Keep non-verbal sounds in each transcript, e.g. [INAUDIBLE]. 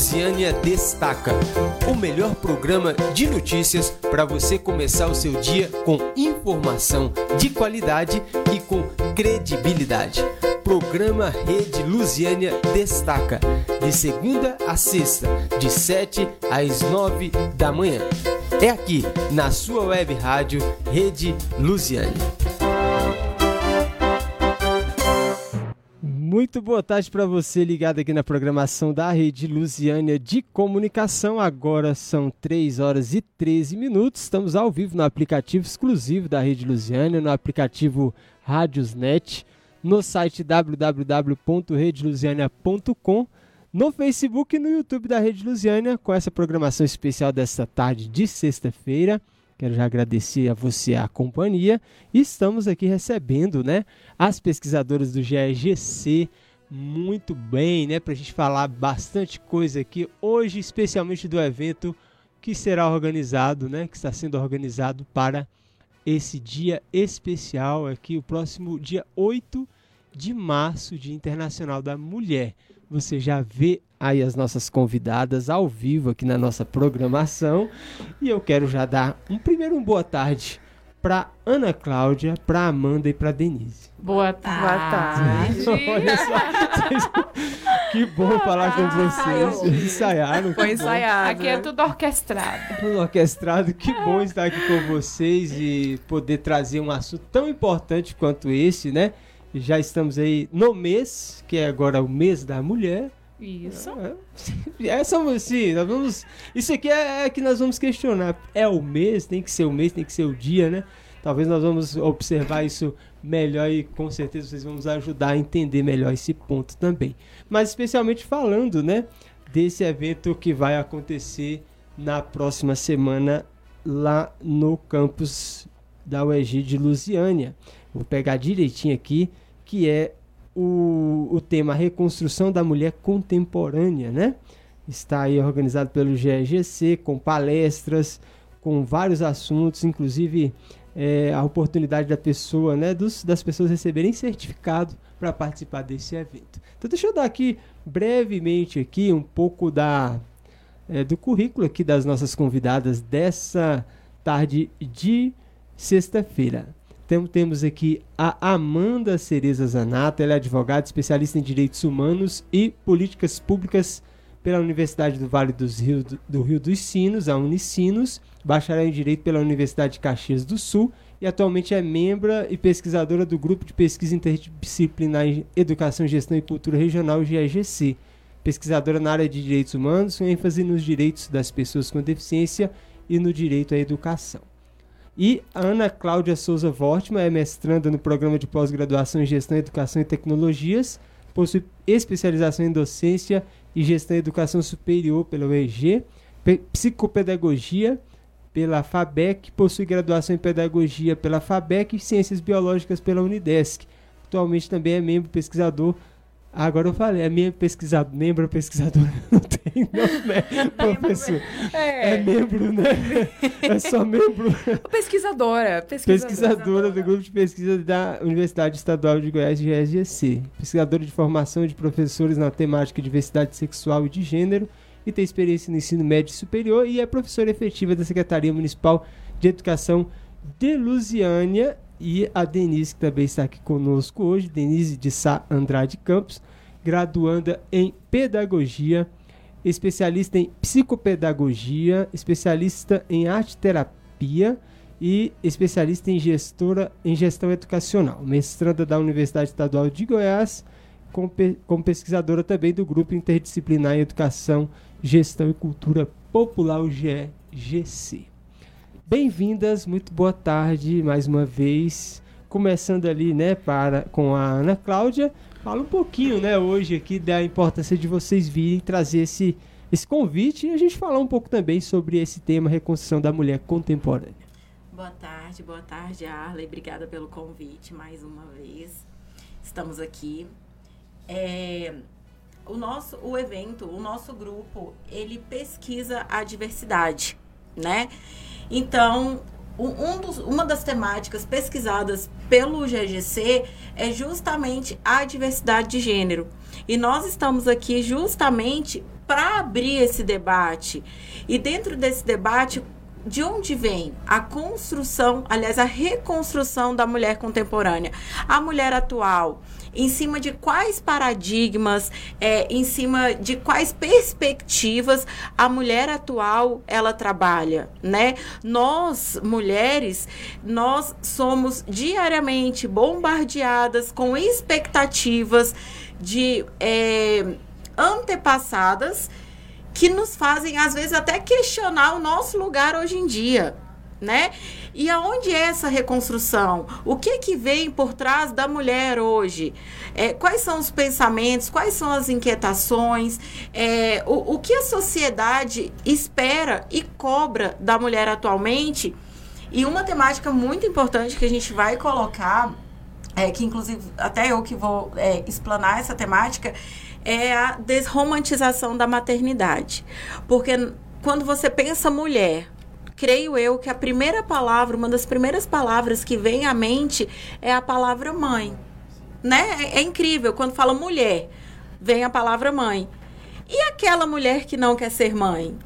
Lusiânia Destaca, o melhor programa de notícias para você começar o seu dia com informação de qualidade e com credibilidade. Programa Rede Lusiânia Destaca, de segunda a sexta, de 7 às 9 da manhã. É aqui, na sua web rádio Rede Lusiânia. Muito boa tarde para você ligado aqui na programação da Rede Lusiânia de Comunicação. Agora são 3 horas e 13 minutos. Estamos ao vivo no aplicativo exclusivo da Rede Lusiânia, no aplicativo Rádiosnet, no site www.redelusiania.com, no Facebook e no YouTube da Rede Lusiânia, com essa programação especial desta tarde de sexta-feira. Quero já agradecer a você a companhia. Estamos aqui recebendo né, as pesquisadoras do GEGC muito bem, né? Para a gente falar bastante coisa aqui hoje, especialmente do evento que será organizado, né? Que está sendo organizado para esse dia especial aqui, o próximo dia 8 de março, Dia Internacional da Mulher. Você já vê aí as nossas convidadas ao vivo aqui na nossa programação. E eu quero já dar um primeiro um boa tarde para Ana Cláudia, para Amanda e para Denise. Boa tarde. Boa tarde. [LAUGHS] Olha só, que bom boa falar tarde. com vocês. Ensaiaram. Foi ensaiado. Aqui é tudo orquestrado. Tudo orquestrado. Que bom estar aqui com vocês e poder trazer um assunto tão importante quanto esse, né? Já estamos aí no mês, que é agora o mês da mulher. Isso. É, é [LAUGHS] só assim, nós vamos. Isso aqui é, é, que nós vamos questionar. É o mês, tem que ser o mês, tem que ser o dia, né? Talvez nós vamos observar isso melhor e com certeza vocês vão nos ajudar a entender melhor esse ponto também. Mas especialmente falando, né, desse evento que vai acontecer na próxima semana lá no campus da UEG de Lusiânia. Vou pegar direitinho aqui, que é o, o tema Reconstrução da Mulher Contemporânea, né? Está aí organizado pelo GEGC, com palestras, com vários assuntos, inclusive é, a oportunidade da pessoa, né, dos, das pessoas receberem certificado para participar desse evento. Então deixa eu dar aqui brevemente aqui um pouco da é, do currículo aqui das nossas convidadas dessa tarde de sexta-feira. Temos aqui a Amanda Cereza Zanata, ela é advogada, especialista em direitos humanos e políticas públicas pela Universidade do Vale dos Rio, do, do Rio dos Sinos, a Unicinos, bacharel em Direito pela Universidade de Caxias do Sul e atualmente é membra e pesquisadora do Grupo de Pesquisa Interdisciplinar em Educação, Gestão e Cultura Regional, GEGC. Pesquisadora na área de direitos humanos, com ênfase nos direitos das pessoas com deficiência e no direito à educação. E Ana Cláudia Souza Vortman é mestranda no programa de pós-graduação em Gestão, Educação e Tecnologias, possui especialização em docência e gestão e educação superior pela UEG, psicopedagogia pela FABEC, possui graduação em pedagogia pela FABEC e ciências biológicas pela Unidesc. Atualmente também é membro pesquisador Agora eu falei, é minha pesquisadora, membro pesquisadora, não tem nome, né? Professor. É. é membro, né? É só membro. Pesquisadora, pesquisadora. Pesquisadora do grupo de pesquisa da Universidade Estadual de Goiás, GSGC. Pesquisadora de formação de professores na temática diversidade sexual e de gênero e tem experiência no ensino médio e superior e é professora efetiva da Secretaria Municipal de Educação de Lusiânia e a Denise, que também está aqui conosco hoje, Denise de Sá Andrade Campos, graduanda em Pedagogia, especialista em Psicopedagogia, especialista em Arte Terapia e especialista em gestora em Gestão Educacional, mestranda da Universidade Estadual de Goiás, como pesquisadora também do Grupo Interdisciplinar em Educação, Gestão e Cultura Popular, o GEGC. Bem-vindas, muito boa tarde mais uma vez. Começando ali, né, para com a Ana Cláudia. Fala um pouquinho, né, hoje aqui da importância de vocês virem trazer esse esse convite e a gente falar um pouco também sobre esse tema reconstrução da mulher contemporânea. Boa tarde, boa tarde, Arley. Obrigada pelo convite mais uma vez. Estamos aqui. É, o nosso o evento, o nosso grupo, ele pesquisa a diversidade, né? Então, um dos, uma das temáticas pesquisadas pelo GGC é justamente a diversidade de gênero. E nós estamos aqui justamente para abrir esse debate. E dentro desse debate, de onde vem a construção, aliás, a reconstrução da mulher contemporânea? A mulher atual em cima de quais paradigmas, é, em cima de quais perspectivas a mulher atual ela trabalha, né? Nós, mulheres, nós somos diariamente bombardeadas com expectativas de é, antepassadas que nos fazem, às vezes, até questionar o nosso lugar hoje em dia né? E aonde é essa reconstrução? O que que vem por trás da mulher hoje? É, quais são os pensamentos? Quais são as inquietações? É, o, o que a sociedade espera e cobra da mulher atualmente? E uma temática muito importante que a gente vai colocar, é, que inclusive até eu que vou é, explanar essa temática, é a desromantização da maternidade. Porque quando você pensa mulher, creio eu que a primeira palavra, uma das primeiras palavras que vem à mente é a palavra mãe. Né? É, é incrível, quando fala mulher, vem a palavra mãe. E aquela mulher que não quer ser mãe?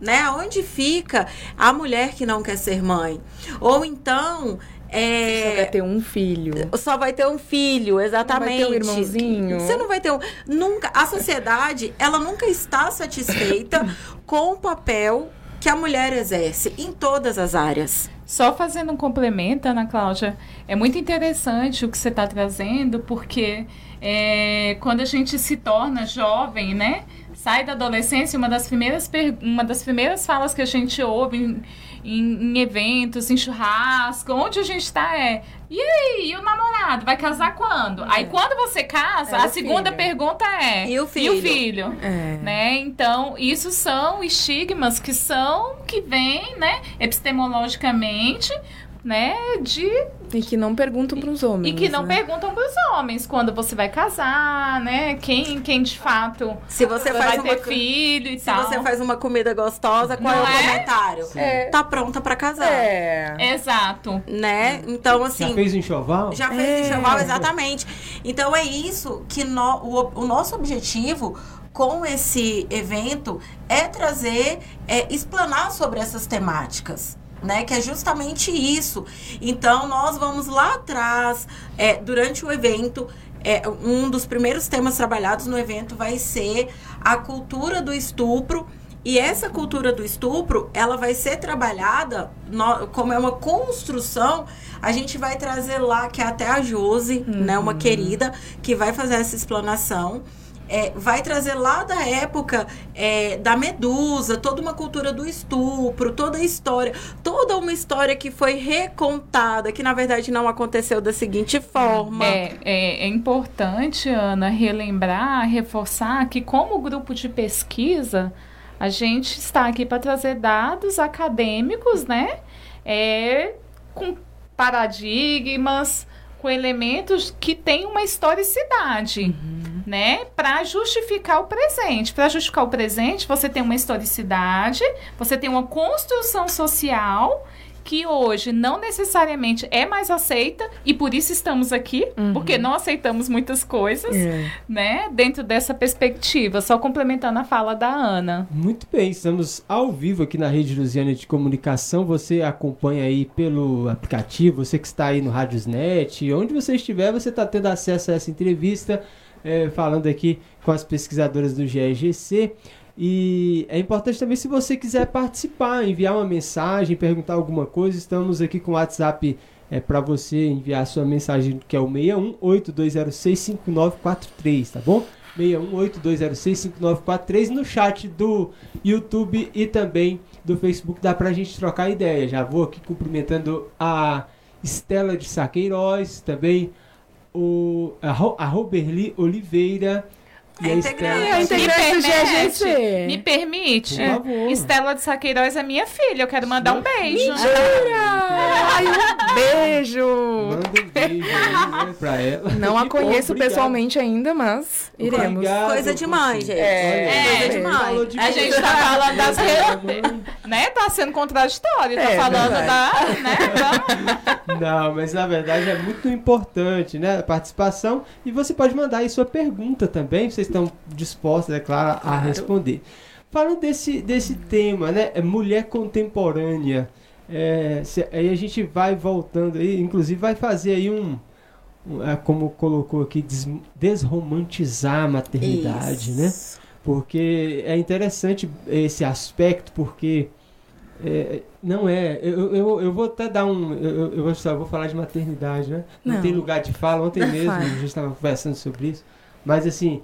Né? Onde fica a mulher que não quer ser mãe? Ou então, é... Só vai ter um filho. Só vai ter um filho, exatamente. Não vai ter um irmãozinho. Você não vai ter um. Nunca. A sociedade, ela nunca está satisfeita [COUGHS] com o papel que a mulher exerce em todas as áreas. Só fazendo um complemento, Ana Cláudia, é muito interessante o que você está trazendo, porque é, quando a gente se torna jovem, né? Sai da adolescência, uma das primeiras, uma das primeiras falas que a gente ouve em, em, em eventos, em churrasco, onde a gente está é e aí, e o namorado? Vai casar quando? É. Aí quando você casa, é a segunda filho. pergunta é: E o filho? E o filho? É. Né? Então, isso são estigmas que são, que vêm, né, epistemologicamente, né, de e que não perguntam para os homens. E que não né? perguntam para os homens quando você vai casar, né? Quem, quem de fato se você vai faz ter uma, filho e se tal. Se você faz uma comida gostosa, qual não é o é? comentário? É. Tá pronta para casar. É. Exato. Né? Então assim. Já fez enxoval? Já fez é. enxoval, exatamente. Então é isso que no, o, o nosso objetivo com esse evento é trazer, é explanar sobre essas temáticas né? Que é justamente isso. Então, nós vamos lá atrás, é, durante o evento, é, um dos primeiros temas trabalhados no evento vai ser a cultura do estupro. E essa cultura do estupro, ela vai ser trabalhada, no, como é uma construção, a gente vai trazer lá, que é até a Josi, uhum. né, uma uhum. querida, que vai fazer essa explanação é, vai trazer lá da época é, da Medusa, toda uma cultura do estupro, toda a história, toda uma história que foi recontada, que na verdade não aconteceu da seguinte forma. É, é, é importante, Ana, relembrar, reforçar que como grupo de pesquisa, a gente está aqui para trazer dados acadêmicos, né? É, com paradigmas, com elementos que têm uma historicidade. Uhum né, para justificar o presente. Para justificar o presente, você tem uma historicidade, você tem uma construção social que hoje não necessariamente é mais aceita e por isso estamos aqui, uhum. porque não aceitamos muitas coisas, é. né? Dentro dessa perspectiva, só complementando a fala da Ana. Muito bem, estamos ao vivo aqui na Rede Lusiana de Comunicação. Você acompanha aí pelo aplicativo, você que está aí no Radiosnet, onde você estiver, você está tendo acesso a essa entrevista é, falando aqui com as pesquisadoras do GEGC. E é importante também, se você quiser participar, enviar uma mensagem, perguntar alguma coisa, estamos aqui com o WhatsApp é, para você enviar sua mensagem, que é o 6182065943, tá bom? 6182065943 no chat do YouTube e também do Facebook, dá pra gente trocar ideia. Já vou aqui cumprimentando a Estela de Saqueiroz, também o, a, a Roberli Oliveira. E a, a integrante, a integrante do GGC. Me permite? Por favor. Estela de Saqueiroz é minha filha. Eu quero mandar um beijo. Mentira! Ai, um beijo! Manda um beijo né, pra ela. Não a [LAUGHS] conheço pessoalmente ainda, mas iremos. Obrigado, Coisa de mãe, gente. É, é, coisa de mãe. De a gente tá falando das né? Tá sendo contraditório. Tá é, falando verdade. da. Né? Não, mas na verdade é muito importante, né? A participação. E você pode mandar aí sua pergunta também. Vocês estão dispostas, é claro, a responder. Falando desse, desse tema, né? é Mulher contemporânea. É, se- aí a gente vai voltando aí, inclusive vai fazer aí um. um, é, como colocou aqui, des- desromantizar a maternidade, né? Isso. Porque é interessante esse aspecto, porque é, não é. Eu, eu, eu vou até dar um. Eu, eu- eu vou, só vou falar de maternidade, né? Não, Não. tem lugar de fala. Ontem [LAUGHS] mesmo Fala. a gente estava conversando sobre isso. Mas assim.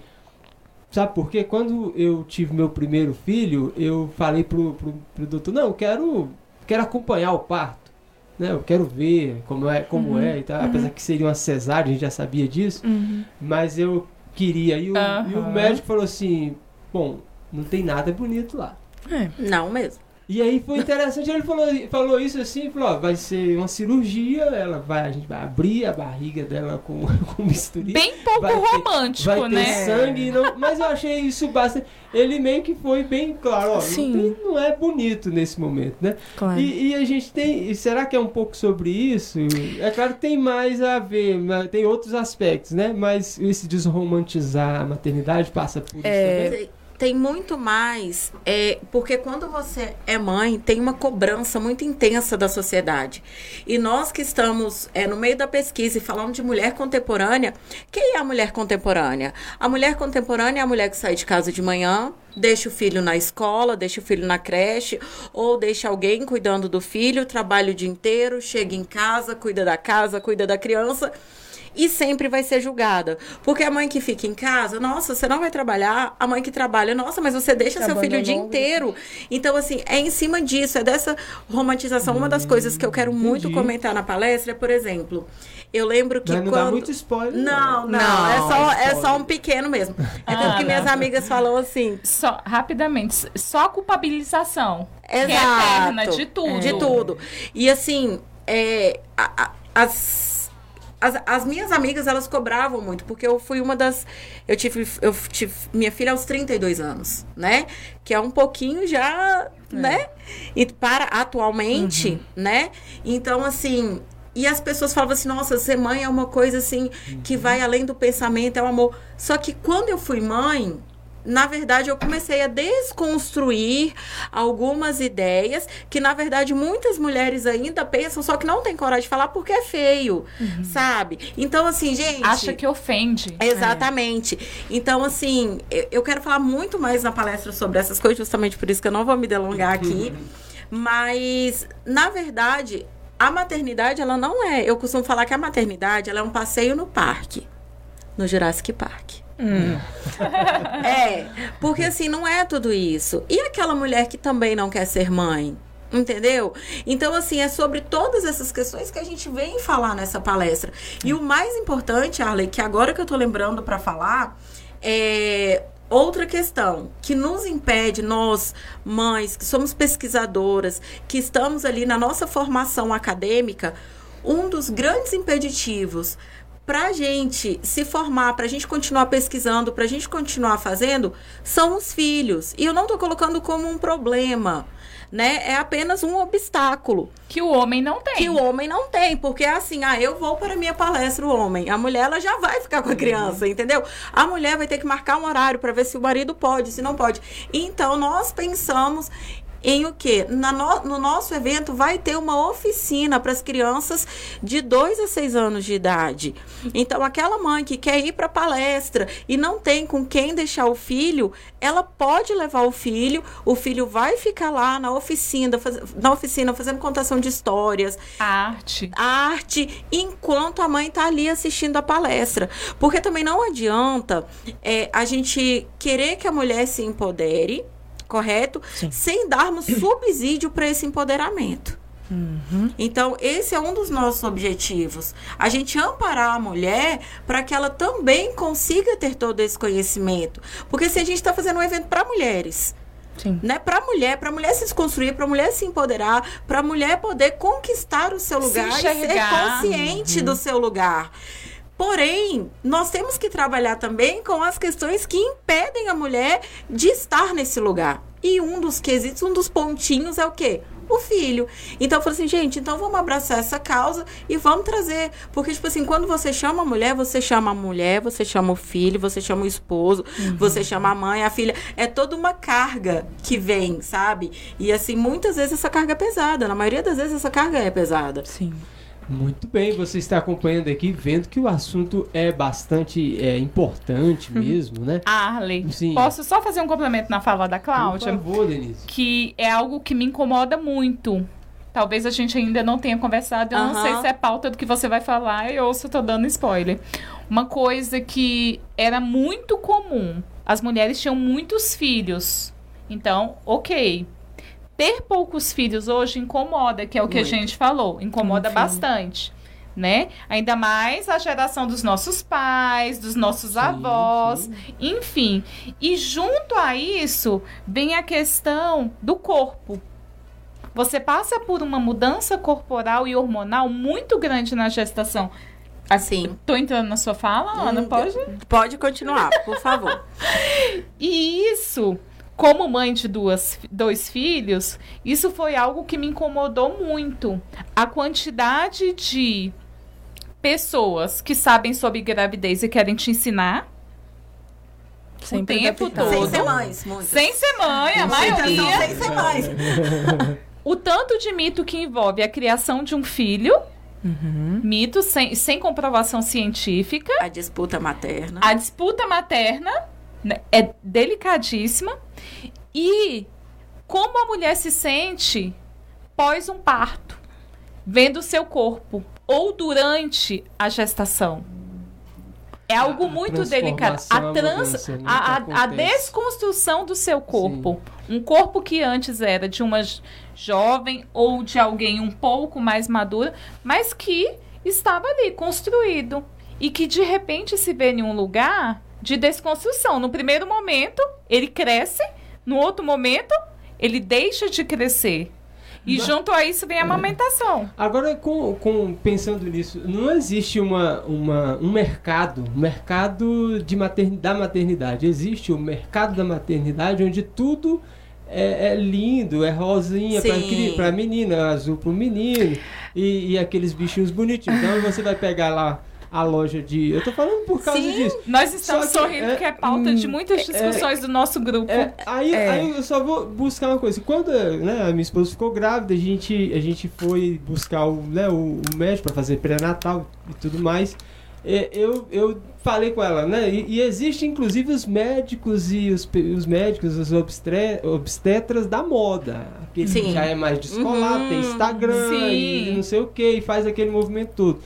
Sabe por quê? Quando eu tive meu primeiro filho, eu falei pro, pro, pro doutor: não, eu quero, quero acompanhar o parto. Né? Eu quero ver como é, como é e tal. Apesar que seria uma cesárea, a gente já sabia disso Uhum. mas eu queria. E o, e o médico falou assim: bom, não tem nada bonito lá. É. Não mesmo. E aí foi interessante, ele falou, falou isso assim, falou, ó, vai ser uma cirurgia, ela vai, a gente vai abrir a barriga dela com, [LAUGHS] com bisturi. Bem pouco Vai ter- romântico, vai ter né? sangue, não, mas eu achei isso bastante. Ele meio que foi bem claro, ó, não, Sim. tem- não é bonito nesse momento, né? Claro. E, e a gente tem. e Será que é um pouco sobre isso? É claro que tem mais a ver, tem outros aspectos, né? Mas esse desromantizar a maternidade passa por isso É. também. Tem- muito mais, é, porque quando você é mãe, tem uma cobrança muito intensa da sociedade. E nós que estamos é, no meio da pesquisa e falando de mulher contemporânea, quem é a mulher contemporânea? A mulher contemporânea é a mulher que sai de casa de manhã, deixa o filho na escola, deixa o filho na creche, ou deixa alguém cuidando do filho, trabalha o dia inteiro, chega em casa, cuida da casa, cuida da criança e sempre vai ser julgada. Porque a mãe que fica em casa, nossa, você não vai trabalhar. A mãe que trabalha, nossa, mas você deixa Você seu filho o dia inteiro. Então, assim, é em cima disso, é dessa romantização. Uma das coisas que eu quero muito entendi. comentar na palestra é, por exemplo, eu lembro que Mas não quando. dá muito spoiler. Não, não, Não, é, só, é só um pequeno mesmo. É tanto Ah, que minhas não. amigas falam assim. Só, rapidamente, só a culpabilização. Que é Exato. eterna de tudo. De tudo. E assim, é, a- a- as, as, as minhas amigas, elas cobravam muito, porque eu fui uma das. Eu tive, eu tive minha filha aos 32 anos, né? Que é um pouquinho já, né? E para atualmente, né? Então, assim. E as pessoas falavam assim, nossa, ser mãe é uma coisa assim que vai além do pensamento, é o amor. Só que quando eu fui mãe, na verdade, eu comecei a desconstruir algumas ideias que, na verdade, muitas mulheres ainda pensam, só que não tem coragem de falar porque é feio, sabe? Então, assim, gente. Acha que ofende. Exatamente. Então, assim, eu, eu quero falar muito mais na palestra sobre essas coisas, justamente por isso que eu não vou me delongar aqui. Mas, na verdade, a maternidade, ela não é. Eu costumo falar que a maternidade, ela é um passeio no parque. No Jurassic Park. É, porque assim, não é tudo isso. E aquela mulher que também não quer ser mãe? Entendeu? Então, assim, é sobre todas essas questões que a gente vem falar nessa palestra. E o mais importante, Arley, que agora que eu tô lembrando para falar, é outra questão que nos impede, nós, mães, que somos pesquisadoras, que estamos ali na nossa formação acadêmica, um dos grandes impeditivos para a gente se formar, para a gente continuar pesquisando, para a gente continuar fazendo, são os filhos. E eu não estou colocando como um problema, né? É apenas um obstáculo Que o homem não tem. que o homem não tem, porque é assim, ah, eu vou para a minha palestra o homem, a mulher ela já vai ficar com a criança, entendeu? A mulher vai ter que marcar um horário para ver se o marido pode, se não pode. Então nós pensamos em o? Na no, no nosso evento vai ter uma oficina para as crianças de 2 a 6 anos de idade. Então, aquela mãe que quer ir para a palestra e não tem com quem deixar o filho, ela pode levar o filho, o filho vai ficar lá na oficina, faz, na oficina fazendo contação de histórias, A arte. arte enquanto a mãe está ali assistindo a palestra. Porque também não adianta é, a gente querer que a mulher se empodere, correto? Sem darmos [COUGHS] subsídio para esse empoderamento. Então, esse é um dos nossos objetivos. A gente amparar a mulher para que ela também consiga ter todo esse conhecimento. Porque se a gente está fazendo um evento para mulheres, Sim. né, para mulher, para mulher se desconstruir, para mulher se empoderar, para mulher poder conquistar o seu Se lugar e ser consciente do seu lugar. Porém, nós temos que trabalhar também com as questões que impedem a mulher de estar nesse lugar. E um dos quesitos, um dos pontinhos é o quê? o filho. Então eu falei assim, gente, então vamos abraçar essa causa e vamos trazer. Porque, tipo assim, quando você chama a mulher, você chama a mulher, você chama o filho, você chama o esposo, Uhum. você chama a mãe, a filha. É toda uma carga que vem, sabe? E assim, muitas vezes essa carga é pesada. Na maioria das vezes essa carga é pesada. Sim. Muito bem, você está acompanhando aqui, vendo que o assunto é bastante é, importante mesmo, né? Arley, Sim. posso só fazer um complemento na fala da Por Cláudia? favor, Denise. que é algo que me incomoda muito. Talvez a gente ainda não tenha conversado, eu não sei se é pauta do que você vai falar ou se eu tô dando spoiler. Uma coisa que era muito comum, as mulheres tinham muitos filhos. Então, ok. Ter poucos filhos hoje incomoda, que é o que Muito. a gente falou, incomoda filho. bastante. Né? Ainda mais a geração dos nossos pais, dos nossos Sim, avós, sim. enfim. E junto a isso vem a questão do corpo. Você passa por uma mudança corporal e hormonal muito grande na gestação. Assim. Tô entrando na sua fala, Ana? Pode? Pode continuar, por favor. [LAUGHS] E isso, como mãe de duas, dois filhos, isso foi algo que me incomodou muito. A quantidade de pessoas que sabem sobre gravidez e querem te ensinar, Sempre tempo adaptado. Sem todo. ser mães, muitas. sem ser mãe, a maioria. Sem ser mães. O tanto de mito que envolve a criação de um filho, Uhum. mito sem, sem comprovação científica, A disputa materna. a disputa materna né, é delicadíssima e como a mulher se sente pós um parto, vendo o seu corpo ou durante a gestação. É algo A muito delicado. A, a trans, a, a, a desconstrução do seu corpo. Um corpo que antes era de uma jovem ou de alguém um pouco mais madura, mas que estava ali construído e que de repente se vê em um lugar de desconstrução. No primeiro momento, ele cresce, no outro momento, ele deixa de crescer. E Mas- junto a isso vem a amamentação. Agora, com, com- pensando nisso, não existe uma, uma, um mercado, um mercado de matern, da maternidade. Existe o mercado da maternidade onde tudo é, é lindo, é rosinha pra menina, azul pro menino e, e aqueles bichinhos bonitinhos. Então você vai pegar lá a loja de. Eu tô falando por causa Sim. disso. Nós estamos que, sorrindo é, que é pauta de muitas discussões do nosso grupo. É, aí, É. aí eu só vou buscar uma coisa. Quando né, a minha esposa ficou grávida, a gente, a gente foi buscar o, né, o, o médico para fazer pré-natal e tudo mais. É, eu, eu falei com ela, né? E, e existe inclusive os médicos e os, os médicos, os obstre, obstetras da moda. Aquele que já é mais descolado, Uhum. tem Instagram e não sei o que, e faz aquele movimento todo.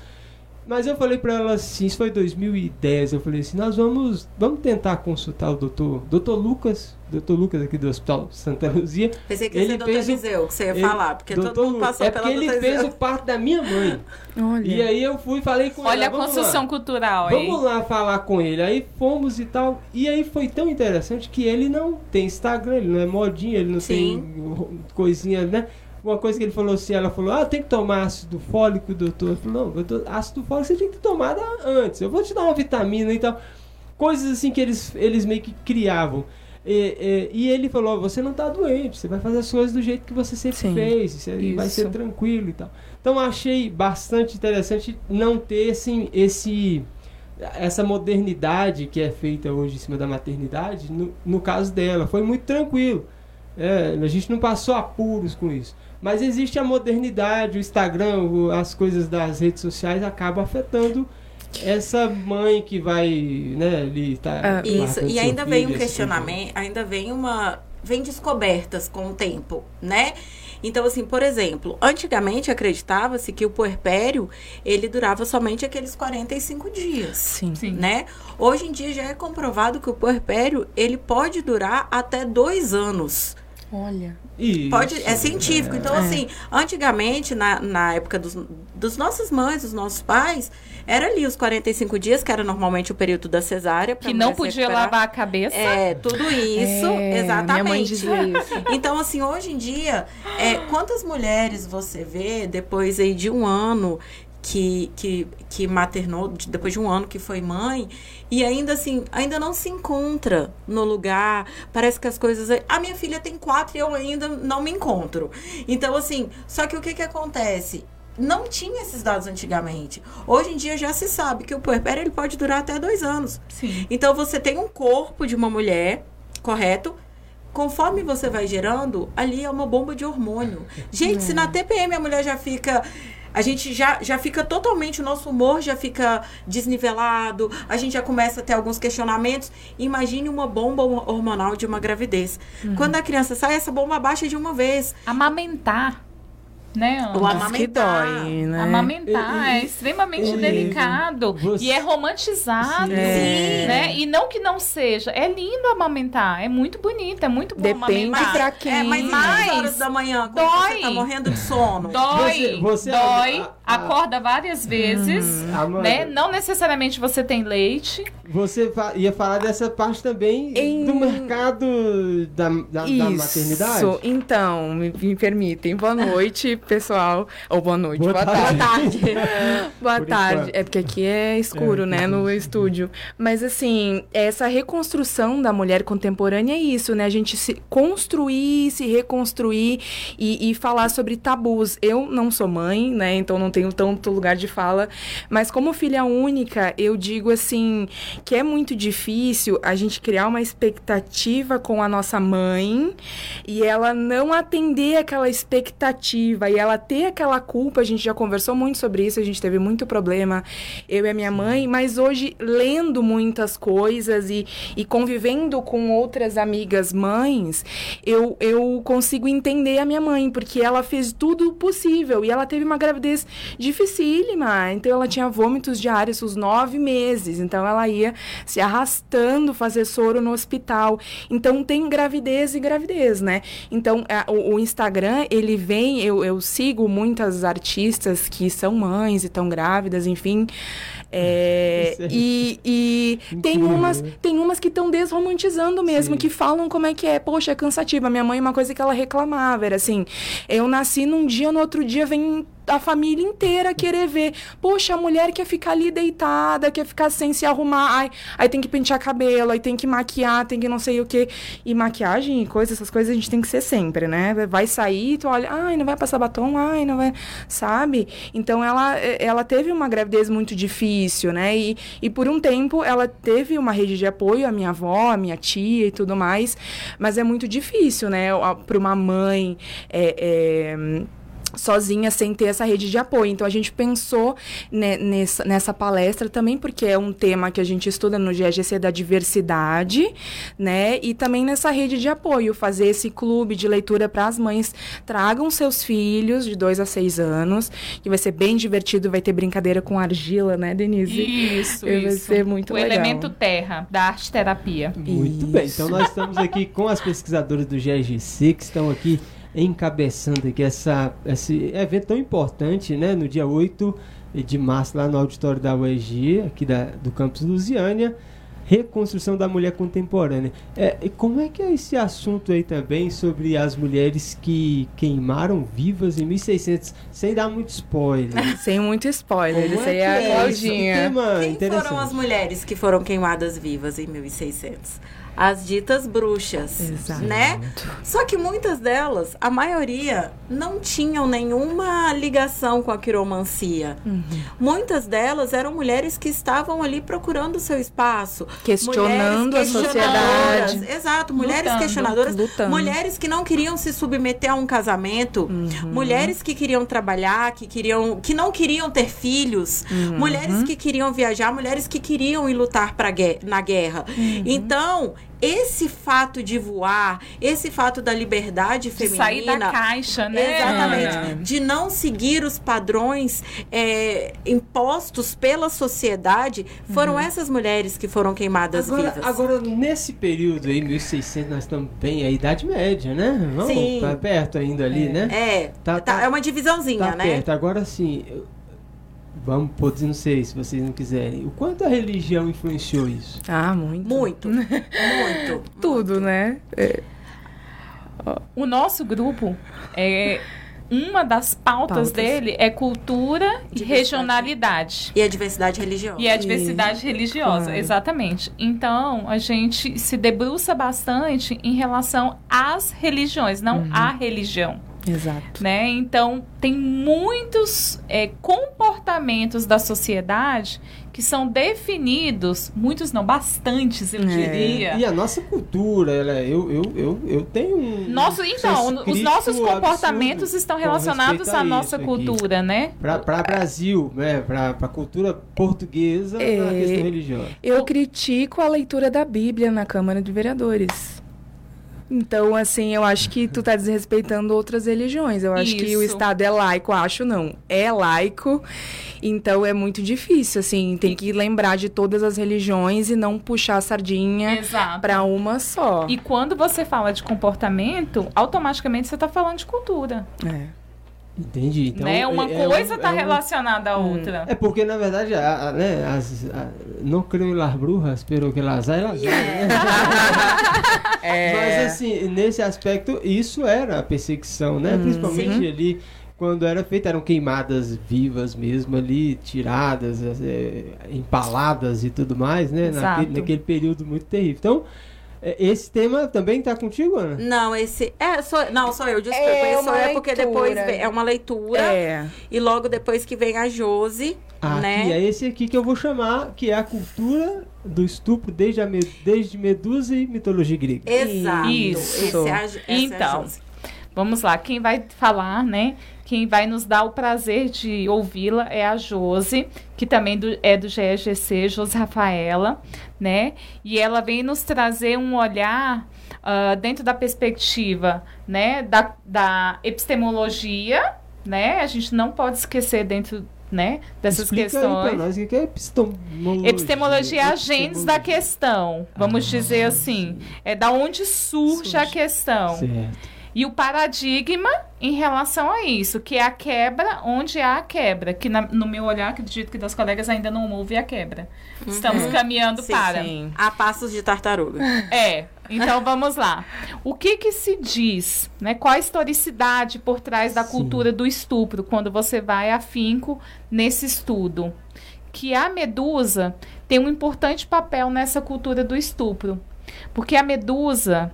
Mas eu falei pra ela assim, isso foi 2010, eu falei assim, nós vamos, vamos tentar consultar o doutor, doutor Lucas, doutor Lucas aqui do Hospital Santa Luzia. Pensei que Ele ia ser doutor fez o- Eliseu, que você ia Ele- falar, porque todo mundo passou é pela porque ele fez o parto da minha mãe. Olha. E aí eu fui e falei com Olha ela. a "Vamos construção lá. cultural aí. Vamos lá falar com ele. Aí fomos e tal. E aí foi tão interessante que ele não tem Instagram, ele não é modinha, ele não Sim. tem coisinha, né? Uma coisa que ele falou assim, ela falou, ah, tem que tomar ácido fólico, doutor. Eu falei, não, doutor, ácido fólico você tinha que tomar antes. Eu vou te dar uma vitamina e tal. Coisas assim que eles, eles meio que criavam. E, e- e ele falou, você não tá doente, você vai fazer as coisas do jeito que você sempre Sim, fez, isso aí vai isso. ser tranquilo e tal. Então achei bastante interessante não ter assim, esse essa modernidade que é feita hoje em cima da maternidade, no, no caso dela, foi muito tranquilo. É, a gente não passou apuros com isso. Mas existe a modernidade, o Instagram, as coisas das redes sociais acabam afetando essa mãe que vai, né, ali tá Ah, Isso, e ainda vem um questionamento, ainda vem uma. Vem descobertas com o tempo, né? Então, assim, por exemplo, antigamente acreditava-se que o puerpério ele durava somente aqueles 45 dias. Sim. Sim. Né? Hoje em dia já é comprovado que o puerpério ele pode durar até dois anos. Olha. Isso, Pode, é científico. Então, É. assim, antigamente, na, na época dos, dos nossos mães, dos nossos pais, era ali os 45 dias, que era normalmente o período da cesárea. Que não podia recuperar. lavar a cabeça. É, tudo isso, É, exatamente. Minha mãe dizia isso. [LAUGHS] Então, assim, hoje em dia, é, quantas mulheres você vê depois aí de um ano que, que, que maternou de- depois de um ano que foi mãe e ainda assim ainda não se encontra no lugar parece que as coisas a minha filha tem quatro e eu ainda não me encontro então assim só que o que que acontece não tinha esses dados antigamente hoje em dia já se sabe que o puerpério ele pode durar até dois anos Sim. então você tem um corpo de uma mulher, correto? Conforme você vai gerando, ali é uma bomba de hormônio. Gente, se na TPM a mulher já fica. A gente já, já fica totalmente, o nosso humor já fica desnivelado, a gente já começa a ter alguns questionamentos. Imagine uma bomba hormonal de uma gravidez. Quando a criança sai, essa bomba baixa de uma vez. Amamentar, né, Ana? O Mas que amamentar. dói, né? Amamentar e- é extremamente delicado você- e é romantizado, Sim. É. né? E não que não seja, é lindo amamentar, é muito bonito, é muito bom Depende amamentar. pra quem. É, mas, horas da manhã, quando dói. você tá morrendo de sono. Dói, Você- você- dói, a- a- acorda várias vezes, Amanda, né? Não necessariamente você tem leite. Você fa- ia falar dessa parte também Em- do mercado da, da, da maternidade? Isso, então, me, me permitem. Boa noite, pessoal. Ou boa noite, Boa boa, tarde. tarde. [LAUGHS] boa Por tarde. enquanto. É porque aqui é escuro, É, né, no é estúdio. Mas, assim, essa reconstrução da mulher contemporânea é isso, né? A gente se construir, se reconstruir e, e falar sobre tabus. Eu não sou mãe, né? Então não tenho tanto lugar de fala. Mas como filha única, eu digo assim que é muito difícil a gente criar uma expectativa com a nossa mãe e ela não atender aquela expectativa e ela ter aquela culpa. A gente já conversou muito sobre isso, a gente teve muito problema, eu e a minha mãe, mas hoje, lendo muitas coisas e, e convivendo com outras amigas mães, eu, eu consigo entender a minha mãe, porque ela fez tudo possível e ela teve uma gravidez dificílima. Então, ela tinha vômitos diários os nove meses, então ela ia se arrastando fazer soro no hospital. Então, tem gravidez e gravidez, né? Então, a- o, o Instagram, ele vem, eu, eu sigo muitas artistas que são mães e estão grávidas, enfim. É, [LAUGHS] é- e e tem Incrível, umas, né? tem umas que estão desromantizando mesmo, Sim. que falam como é que é. Poxa, é cansativa. Minha mãe, uma coisa que ela reclamava era assim: eu nasci num dia, no outro dia vem a família inteira querer ver. Poxa, a mulher quer ficar ali deitada, quer ficar sem se arrumar. Ai, aí tem que pentear cabelo, aí tem que maquiar, tem que não sei o quê. E maquiagem e coisas, essas coisas a gente tem que ser sempre, né? Vai sair, tu olha, ai, não vai passar batom, ai, não vai. Sabe? Então ela, ela teve uma gravidez muito difícil, né? E, e por um tempo ela teve uma rede de apoio, a minha avó, a minha tia e tudo mais. Mas é muito difícil, né? Para uma mãe. é, é, sozinha sem ter essa rede de apoio. Então a gente pensou ne- nessa, nessa palestra também porque é um tema que a gente estuda no GGC da diversidade, né? E também nessa rede de apoio, fazer esse clube de leitura para as mães tragam seus filhos de 2 a 6 anos, que vai ser bem divertido, vai ter brincadeira com argila, né, Denise? Isso, Vai isso. ser muito o legal. elemento terra da arte terapia. Muito bem, Isso. então nós estamos aqui com as pesquisadoras do GRGC que estão aqui encabeçando aqui essa, esse evento tão importante, né? No dia 8 de março, lá no auditório da UEG, aqui da, do campus Lusiânia, reconstrução da mulher contemporânea. É, e como é que é esse assunto aí também sobre as mulheres que queimaram vivas em 1600, sem dar muito spoiler? [LAUGHS] Sem muito spoiler, Como isso é aí que é a é esse Claudinha. Quem foram as mulheres que foram queimadas vivas em 1600? As ditas bruxas, Exato. né? Só que muitas delas, a maioria, não tinham nenhuma ligação com a quiromancia. Uhum. Muitas delas eram mulheres que estavam ali procurando o seu espaço. Questionando a sociedade. Exato, mulheres Lutando. questionadoras. Lutando. Mulheres que não queriam se submeter a um casamento. Uhum. Mulheres que queriam trabalhar, que queriam, que não queriam ter filhos, Uhum. mulheres que queriam viajar, mulheres que queriam ir lutar gue- na guerra. Uhum. Então, esse fato de voar, esse fato da liberdade De feminina, sair da caixa, né? Exatamente. Ana? De não seguir os padrões é, impostos pela sociedade, foram essas mulheres que foram queimadas Agora, vivas. agora, nesse período aí, 1600, nós estamos bem a Idade Média, né? Vamos Sim. tá perto ainda ali, né? É, Tá- tá- tá- é uma divisãozinha, Tá né? perto. Agora sim, eu- vamos poder, não sei se vocês não quiserem. O quanto a religião influenciou isso? Ah, muito. Muito, [LAUGHS] muito. Tudo, né? É. O nosso grupo é, uma das pautas, Pautas. dele é cultura e regionalidade. E a diversidade religiosa. E a diversidade religiosa, claro. exatamente. Então, a gente se debruça bastante em relação às religiões, não à religião. Exato. Né? Então, tem muitos é, comportamentos da sociedade que são definidos, muitos não, bastantes, eu É. diria. E a nossa cultura, ela, eu, eu, eu, eu tenho um. Nosso, então, os nossos comportamentos estão relacionados a à nossa aqui. cultura, né? Para Brasil, né? Para a cultura portuguesa É. questão religiosa. Eu critico a leitura da Bíblia na Câmara de Vereadores. Então, assim, eu acho que tu tá desrespeitando outras religiões. Eu acho que o Isso. Estado é laico, acho não. É laico. Então é muito difícil, assim, tem que lembrar de todas as religiões e não puxar a sardinha pra uma só. E quando você fala de comportamento, automaticamente você está falando de cultura. É. Entendi. Então, né? Uma é- é coisa está é um- relacionada à outra. É porque, na verdade, a, a- né, as, a- não creio em las brujas, pero que las hay, las hay, né? [LAUGHS] [LAUGHS] É. Mas, assim, nesse aspecto, isso era a perseguição, Hum, né? Principalmente ali, quando era feito, eram queimadas vivas mesmo ali, tiradas, é, empaladas e tudo mais, né? Naquele, naquele período muito terrível. Então, é, esse tema também tá contigo, Ana? Não, esse. É, sou, não, sou eu, desculpa. É esse sou uma eu, porque depois vem- é uma leitura. É. E logo depois que vem a Josi, Aqui, né? é esse aqui que eu vou chamar, que é a cultura do estupro desde, a, me- desde Medusa e mitologia grega. Exato. Isso. Esse é a, é a Então, Josi. Vamos lá, quem vai falar, né? Quem vai nos dar o prazer de ouvi-la é a Josi, que também do- é do GEGC, Josi Rafaela, né? E ela vem nos trazer um olhar ah, dentro da perspectiva, né? Da, da epistemologia, né? A gente não pode esquecer dentro, né? Dessas Explica aí questões. pra nós o que é epistemologia. Epistemologia é a gênese da questão, vamos Ah, dizer assim. É da onde surge, a questão. Certo. E o paradigma em relação a isso, que é a quebra onde há a quebra. Que na- no meu olhar, acredito que das colegas ainda não houve a quebra. Estamos caminhando Uhum. Sim, para. Sim. A passos de tartaruga. É, então vamos lá. O que que se diz, né? Qual a historicidade por trás da Sim. cultura do estupro, quando você vai afinco nesse estudo? Que a medusa tem um importante papel nessa cultura do estupro. Porque a medusa,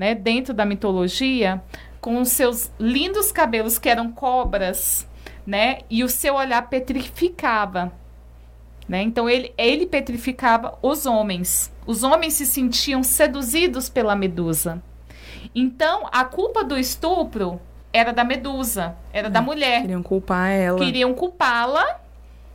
né, dentro da mitologia, com os seus lindos cabelos que eram cobras, né, e o seu olhar petrificava. Né? Então ele, ele petrificava os homens. Os homens se sentiam seduzidos pela medusa. Então a culpa do estupro era da medusa, era da mulher. Queriam culpar ela. Queriam culpá-la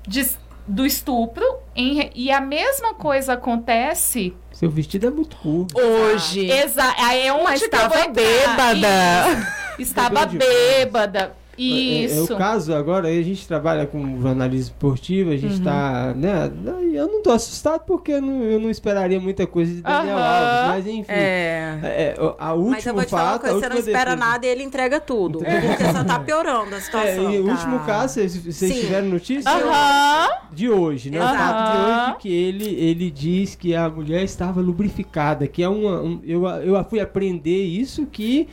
de- do estupro em e a mesma coisa acontece. Seu vestido é muito curto. Hoje. Exa aí é onde Mas estava bêbada. Isso. Estava Bebeu bêbada. É, é Isso. o caso agora, a gente trabalha com jornalismo esportivo, a gente tá, né, eu não tô assustado porque eu não, eu não esperaria muita coisa de Daniel Aham. Alves, mas enfim, É. é, o- a última Mas eu vou te falar uma fato, a coisa, você não espera defesa- nada e ele entrega tudo. Porque só tá piorando a É, situação. e o Tá. último caso, vocês, tiveram notícia Aham. de hoje, né? O Exato. fato de hoje que ele, ele diz que a mulher estava lubrificada, que é uma. um- eu, eu fui aprender isso que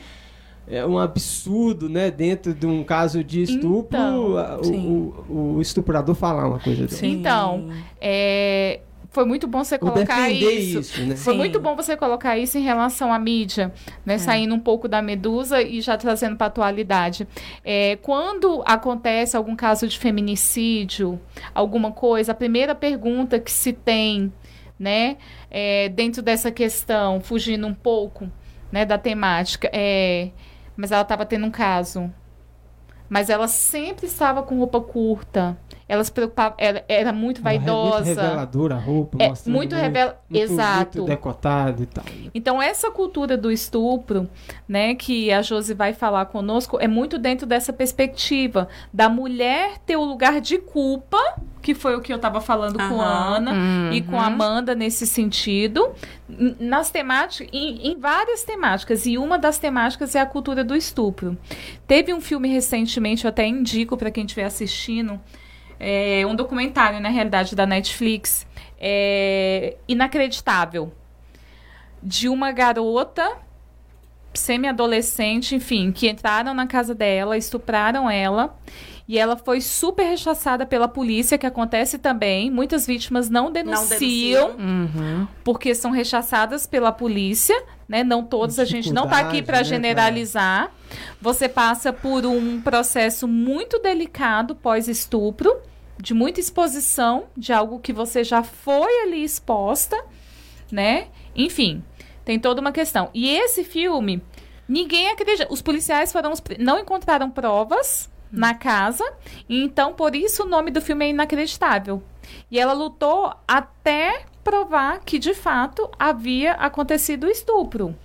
é um absurdo, né? Dentro de um caso de estupro, Então, a- o, o, o estuprador falar uma coisa dessa. Sim. Então, é, foi muito bom você colocar isso. isso, né? Foi muito bom você colocar isso em relação à mídia, né? Saindo um pouco da medusa e já trazendo para a atualidade. É, quando acontece algum caso de feminicídio, alguma coisa, a primeira pergunta que se tem, né, é, dentro dessa questão, fugindo um pouco, né, da temática, é, mas ela estava tendo um caso. Mas ela sempre estava com roupa curta. Ela se preocupava, ela era muito Ela é vaidosa. Muito reveladora a roupa, É, muito revela- muito- Exato. Muito decotado e tal. Então, essa cultura do estupro, né, que a Josi vai falar conosco, é muito dentro dessa perspectiva da mulher ter o lugar de culpa, que foi o que eu estava falando com a. Ana e com a Uhum. Amanda nesse sentido, nas temáticas, em, em várias temáticas, e uma das temáticas é a cultura do estupro. Teve um filme recentemente, eu até indico para quem estiver assistindo, é, um documentário, na realidade, da Netflix, é, inacreditável de uma garota semi-adolescente, enfim, que entraram na casa dela, estupraram ela. E ela foi super rechaçada pela polícia, que acontece também. Muitas vítimas não denunciam, denunciam. Uhum. porque são rechaçadas pela polícia, né? Não todas, a gente não tá aqui para né, generalizar. Você passa por um processo muito delicado pós-estupro, de muita exposição de algo que você já foi ali exposta, né? Enfim, tem toda uma questão. E esse filme, ninguém acredita. Os policiais foram os não encontraram provas na casa, então por isso o nome do filme é inacreditável. E ela lutou até provar que de fato havia acontecido o estupro.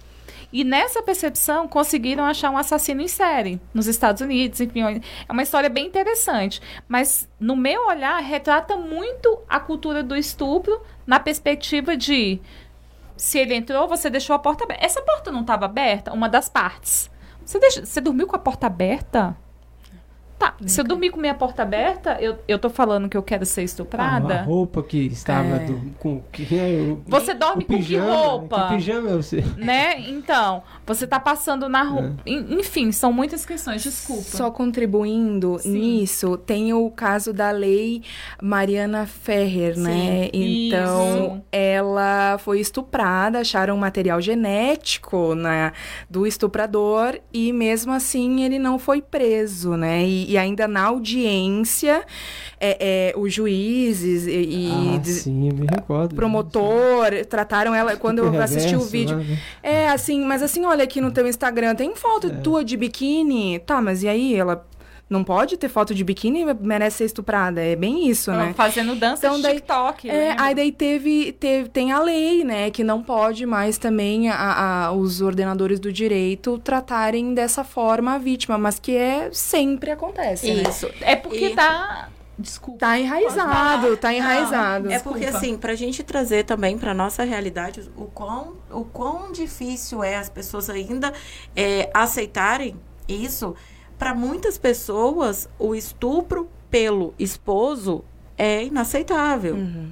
E nessa percepção conseguiram achar um assassino em série nos Estados Unidos, enfim, é uma história bem interessante. Mas no meu olhar retrata muito a cultura do estupro na perspectiva de se ele entrou, você deixou a porta aberta. Essa porta não estava aberta, uma das partes. Você, deixa- você dormiu com a porta aberta? Tá, se eu dormir com minha porta aberta, eu, eu tô falando que eu quero ser A estuprada? roupa que estava É. do- com que é, o- Você dorme o com que pijama, né? roupa? Que pijama é você? Né? Então, você tá passando na rua. En- Enfim, são muitas questões, desculpa. Só contribuindo Sim. nisso, tem o caso da lei Mariana Ferrer, né? Então, Isso. ela foi estuprada, acharam material genético né, do estuprador e mesmo assim ele não foi preso, né? E, e ainda na audiência, é, é, os juízes e, ah, sim, eu me recordo. promotor trataram ela [LAUGHS] quando eu Super assisti o vídeo. né? É, assim, mas assim, olha aqui no teu Instagram, tem foto É. tua de biquíni. Tá, mas e aí? Ela não pode ter foto de biquíni e merece ser estuprada. É bem isso, Ela né? Fazendo dança Então, de daí- TikTok. É, lembra? aí daí teve, teve, tem a lei, né, que não pode mais também a, a- os ordenadores do direito tratarem dessa forma a vítima, mas que é sempre acontece, né? Isso. É porque E- tá. Desculpa. Tá enraizado, tá Não, enraizado. É porque, Desculpa. assim, pra gente trazer também pra nossa realidade o quão, o quão difícil é as pessoas ainda é, aceitarem isso. Pra muitas pessoas, o estupro pelo esposo é inaceitável. Uhum.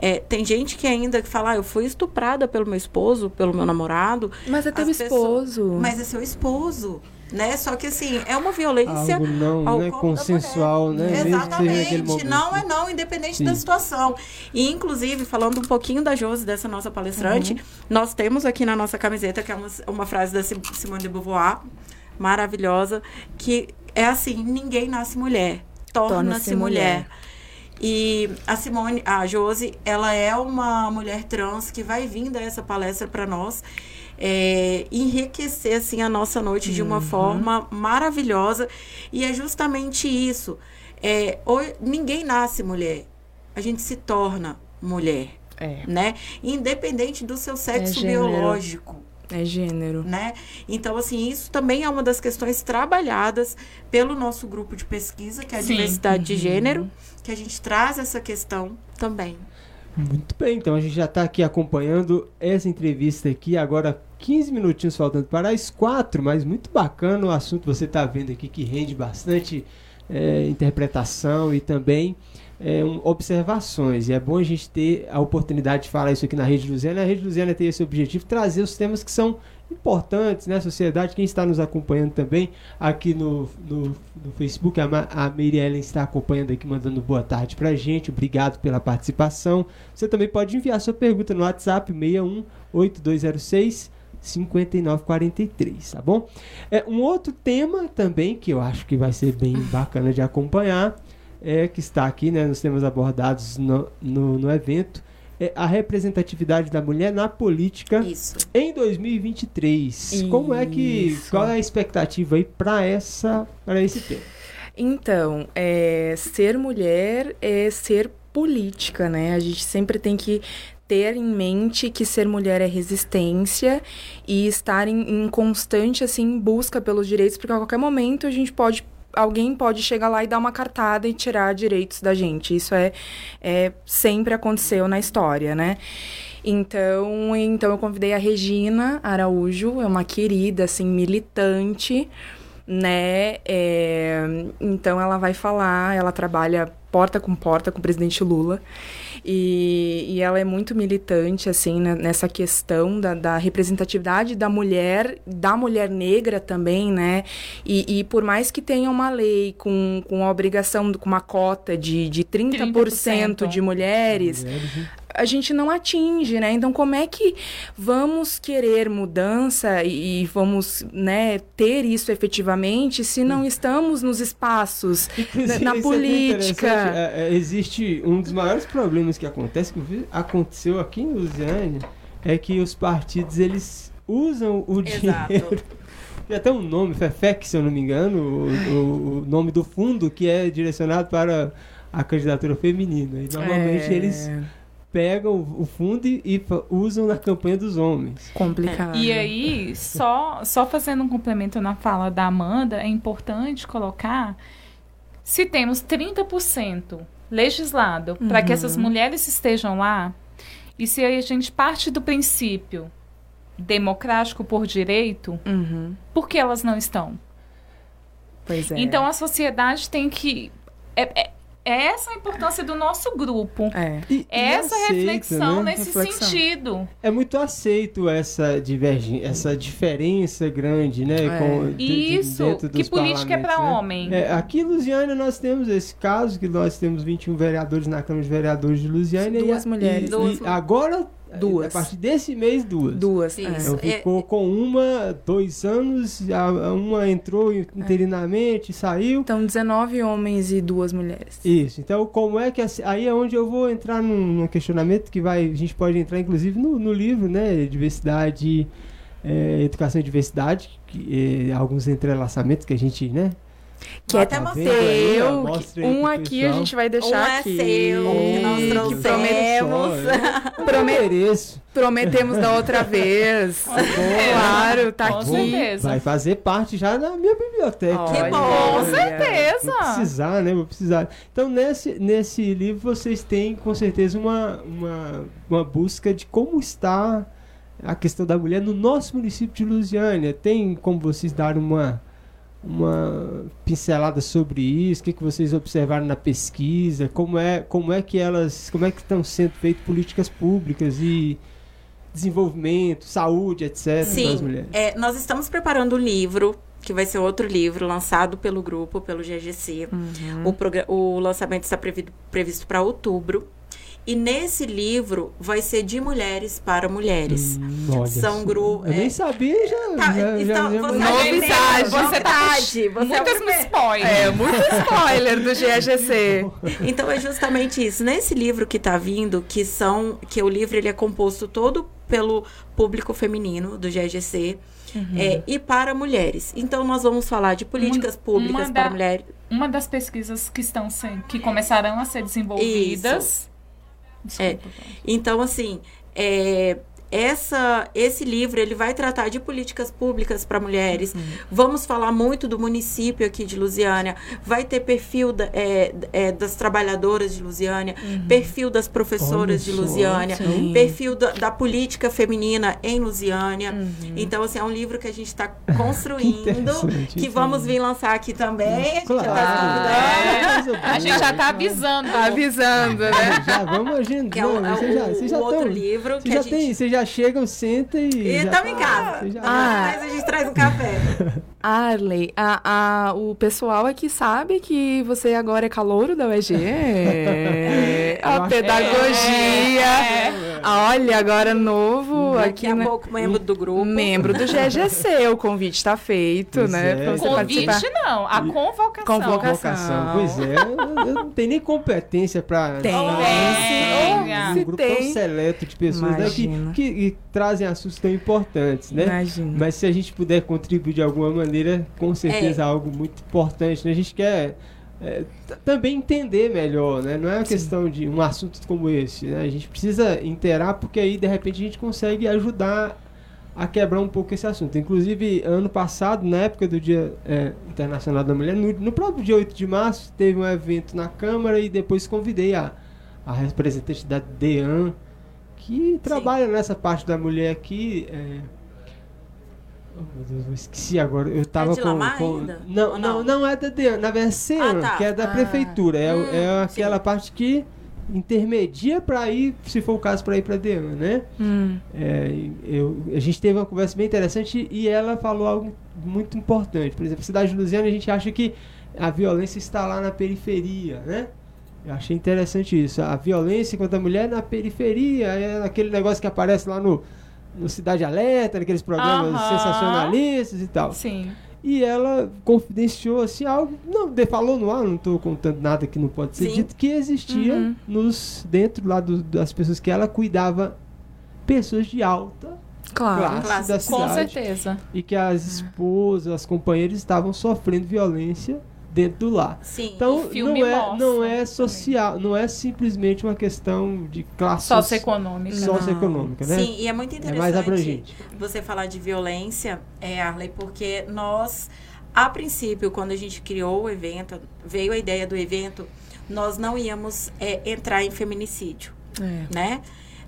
É, tem gente que ainda que fala, ah, eu fui estuprada pelo meu esposo, pelo meu namorado, Mas é teu As pessoas- esposo. mas é seu esposo, né? Só que assim, é uma violência Algo não ao né, da consensual, né? Exatamente, não é não, independente Sim. da situação. E, inclusive, falando um pouquinho da Josi, dessa nossa palestrante, Uhum. nós temos aqui na nossa camiseta, que é uma, uma frase da Sim- Simone de Beauvoir, maravilhosa, que é assim, ninguém nasce mulher, torna-se mulher. mulher. E a Simone, a Josi, ela é uma mulher trans que vai vir dar essa palestra para nós. é, enriquecer assim a nossa noite de Uhum. uma forma maravilhosa e é justamente isso é, ho- ninguém nasce mulher a gente se torna mulher É, né independente do seu sexo gênero. biológico é gênero. né? Então, assim, isso também é uma das questões trabalhadas pelo nosso grupo de pesquisa, que é a Sim. diversidade de gênero, que a gente traz essa questão também. Muito bem, então a gente já está aqui acompanhando essa entrevista aqui, agora 15 minutinhos faltando para as quatro, mas muito bacana o assunto você está vendo aqui que rende bastante é, interpretação e também é, um, observações. E é bom a gente ter a oportunidade de falar isso aqui na Rede Luziana. A Rede Luziana tem esse objetivo, trazer os temas que são importantes na sociedade. Quem está nos acompanhando também aqui no, no, no Facebook, a, Ma- a está acompanhando aqui, mandando boa tarde pra gente. Obrigado pela participação. Você também pode enviar sua pergunta no WhatsApp 61 8206 5943, tá bom? É, um outro tema também que eu acho que vai ser bem bacana de acompanhar, é que está aqui né, nos temas abordados no, no, no evento, é a representatividade da mulher na política Isso. em 2023. Como é que. Isso. Qual é a expectativa aí para essa para esse tema? Então, é, ser mulher é ser política, né? A gente sempre tem que ter em mente que ser mulher é resistência e estar em, em constante assim busca pelos direitos, porque a qualquer momento a gente pode alguém pode chegar lá e dar uma cartada e tirar direitos da gente. Isso é, é sempre aconteceu na história, né? Então, então eu convidei a Regina Araújo, é uma querida assim militante né? É, então ela vai falar, ela trabalha porta com porta com o presidente Lula. E, e ela é muito militante, assim, né, nessa questão da, da representatividade da mulher, da mulher negra também, né? E, e por mais que tenha uma lei com, com a obrigação, com uma cota de, de 30%, 30%. de mulheres, mulheres? A gente não atinge, né? Então, como é que vamos querer mudança e, e vamos né, ter isso efetivamente se não estamos nos espaços, na, na é política? É, é, existe um dos maiores problemas que acontece, que aconteceu aqui em Lusiane, é que os partidos, eles usam o Exato. dinheiro... [LAUGHS] Tem até um nome, FEFEC, se eu não me engano, o, o, o nome do fundo que é direcionado para a candidatura feminina. E normalmente é... eles pegam o fundo e, usam na campanha dos homens. Complicado. E aí, só, só fazendo um complemento na fala da Amanda, é importante colocar se temos 30% legislado uhum. para que essas mulheres estejam lá, e se a gente parte do princípio democrático por direito, uhum. por que elas não estão? Pois é. Então a sociedade tem que. É, é, é essa a importância do nosso grupo. É. E, e essa aceita, reflexão né? nesse reflexão. sentido. É muito aceito essa divergência, essa diferença grande, né? É. Com, de, Isso, de que política é para né? homem. É, aqui em Lusiana nós temos esse caso, que nós temos 21 vereadores na Câmara de Vereadores de Lusiana. Duas e, mulheres. E, Duas. agora Duas. A partir desse mês, duas. Duas. Isso. Então, ficou é, com uma, dois anos, a, uma entrou interinamente, é. saiu. Então, 19 homens e duas mulheres. Isso. Então, como é que. Aí é onde eu vou entrar num, num questionamento que vai. A gente pode entrar, inclusive, no, no livro, né? Diversidade, é, Educação e Diversidade, que, é, alguns entrelaçamentos que a gente, né? Que é até seu. Um aqui a gente vai deixar um é aqui. seu, que nós trouxemos. Prometemos. [LAUGHS] Prometemos da outra vez. [LAUGHS] claro, tá Com aqui. Certeza. Vai fazer parte já da minha biblioteca. Olha, que bom, com certeza. Vou precisar, né? Vou precisar. Então, nesse, nesse livro, vocês têm, com certeza, uma, uma, uma busca de como está a questão da mulher no nosso município de Lusiânia. Tem como vocês dar uma uma pincelada sobre isso, o que, que vocês observaram na pesquisa, como é, como é que elas, como é que estão sendo feitas políticas públicas e desenvolvimento, saúde, etc. Sim, das mulheres. É, nós estamos preparando um livro que vai ser outro livro lançado pelo grupo, pelo GGC. Uhum. O, o lançamento está previsto para outubro. E nesse livro vai ser de mulheres para mulheres. Hum, São grupos. Eu nem sabia, já. Tá, já, então, já, você Novidade. Você tá. Você muito é spoiler. É, muito spoiler do [LAUGHS] GGC. então é justamente isso. Nesse livro que tá vindo, que são. Que o livro ele é composto todo pelo público feminino do GGC. Uhum. É, e para mulheres. Então nós vamos falar de políticas uma, públicas uma para da, mulheres. Uma das pesquisas que estão que começarão a ser desenvolvidas Isso é. Então, assim, é, essa, esse livro ele vai tratar de políticas públicas para mulheres. Uhum. Vamos falar muito do município aqui de Lusiânia. Vai ter perfil da, é, é, das trabalhadoras de Lusiânia, uhum. perfil das professoras Olha de Lusiânia, só, perfil da, da, política feminina em Lusiânia. Uhum. Então, assim, é um livro que a gente [LAUGHS] está construindo, que, que vamos vir lançar aqui também. Claro. A gente, tá a gente já está [LAUGHS] avisando. avisando, né? Já vamos agendando. Que é o, é já, você já outro tão, livro que já gente... tem, já chegam, senta e. E estamos em casa. Já... Ah. Mas a gente traz um café. [LAUGHS] Arley, a, a, o pessoal aqui sabe que você agora é calouro da UEG. [LAUGHS] a pedagogia. É. Olha, agora novo Daqui aqui. a né? pouco membro do grupo. Membro do GGC. o [LAUGHS] convite está feito, pois né? É. convite participar. não, a convocação. Convocação. Pois é, eu, não tenho nem competência para. Tem. Um grupo tem. tão seleto de pessoas né, que, que, que, trazem assuntos tão importantes, né? Imagina. Mas se a gente puder contribuir de alguma maneira, com certeza é, algo muito importante. Né? A gente quer é, também entender melhor, né? Não é uma Sim. questão de um assunto como esse, né? A gente precisa interar porque aí de repente a gente consegue ajudar a quebrar um pouco esse assunto. Inclusive, ano passado, na época do Dia é, Internacional da Mulher, no, no, próprio dia 8 de março, teve um evento na Câmara e depois convidei a, a representante da DEAN, que trabalha Sim. nessa parte da mulher aqui. É, meu Deus, eu esqueci agora. Eu tava é de com. com... Não, não, não, não, é da DEAN, na é ah, tá. que é da ah. prefeitura. É, hum, é aquela sim. parte que intermedia para ir, se for o caso, para ir para DEAN, né? Hum. É, eu, a gente teve uma conversa bem interessante e ela falou algo muito importante. Por exemplo, cidade de Lusiana, a gente acha que a violência está lá na periferia, né? Eu achei interessante isso. A violência contra a mulher é na periferia, é aquele negócio que aparece lá no, no Cidade Alerta, naqueles programas Aham. sensacionalistas e tal. Sim. E ela confidenciou assim algo, não, falou no ar, não estou contando nada que não pode ser Sim. dito, que existia Uhum. nos dentro lá do- das pessoas que ela cuidava, pessoas de alta Claro. classe, Classe. da Com cidade certeza. e que as esposas, as companheiras estavam sofrendo violência dentro do lar. Sim. Então O filme não é, mostra não é também. social, não é simplesmente uma questão de classe Socioeconômica. socioeconômica, né? Sim, e é muito é interessante mais abrangente. você falar de violência, é, Arley, porque nós, a princípio, quando a gente criou o evento, veio a ideia do evento, nós não íamos é, entrar em feminicídio, É. né?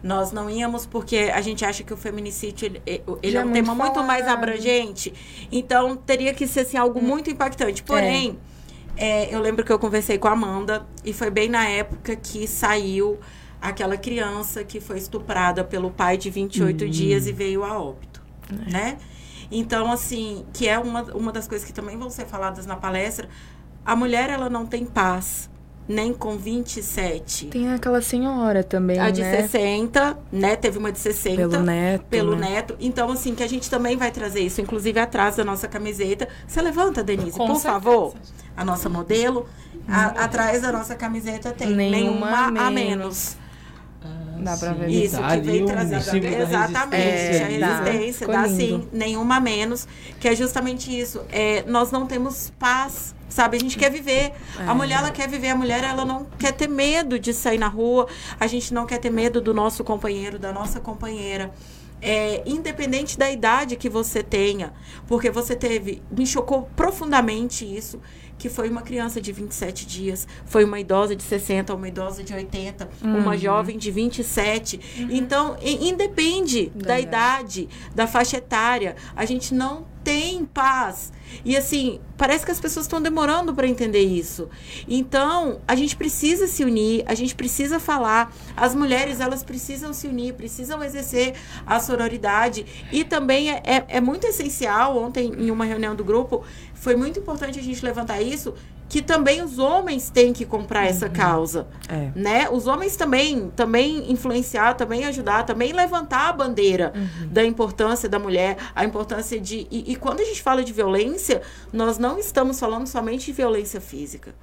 Nós não íamos porque a gente acha que o feminicídio ele, ele Já é é um muito tema muito mais falado. abrangente. Então, teria que ser assim, algo muito impactante. Porém, é, eu lembro que eu conversei com a Amanda e foi bem na época que saiu aquela criança que foi estuprada pelo pai de 28 Hum. dias e veio a óbito, né? Então, assim, que é uma, uma das coisas que também vão ser faladas na palestra, a mulher, ela não tem paz, nem com 27. Tem aquela senhora também, A de né? 60, né? Teve uma de 60 Pelo neto. pelo né? neto. Então, assim, que a gente também vai trazer isso, inclusive atrás da nossa camiseta. Você levanta, Denise, Com por certeza. favor. A nossa modelo. A- atrás da nossa camiseta tem Nenhuma nenhuma, a menos. menos. Dá pra ver. Isso, Dá que veio trazer. Exatamente, resistência a resistência, Ficou dá lindo. sim, nenhuma a menos, que é justamente isso. É, nós não temos paz, sabe? A gente quer viver. A mulher, ela quer viver. A mulher, ela não quer ter medo de sair na rua. A gente não quer ter medo do nosso companheiro, da nossa companheira. É, independente da idade que você tenha, porque você teve, me chocou profundamente isso, que foi uma criança de 27 dias, foi uma idosa de 60, uma idosa de 80, uma jovem de 27. Então, i- independe da, Da idade, da faixa etária, a gente não tem paz. E assim, parece que as pessoas estão demorando para entender isso. Então, a gente precisa se unir, a gente precisa falar. As mulheres, elas precisam se unir, precisam exercer a sororidade. E também é, é, é muito essencial, ontem, em uma reunião do grupo, foi muito importante a gente levantar isso, que também os homens têm que comprar essa causa É. né? Os homens também, também influenciar, também ajudar, também levantar a bandeira da importância da mulher, a importância de e, e quando a gente fala de violência, nós não estamos falando somente de violência física.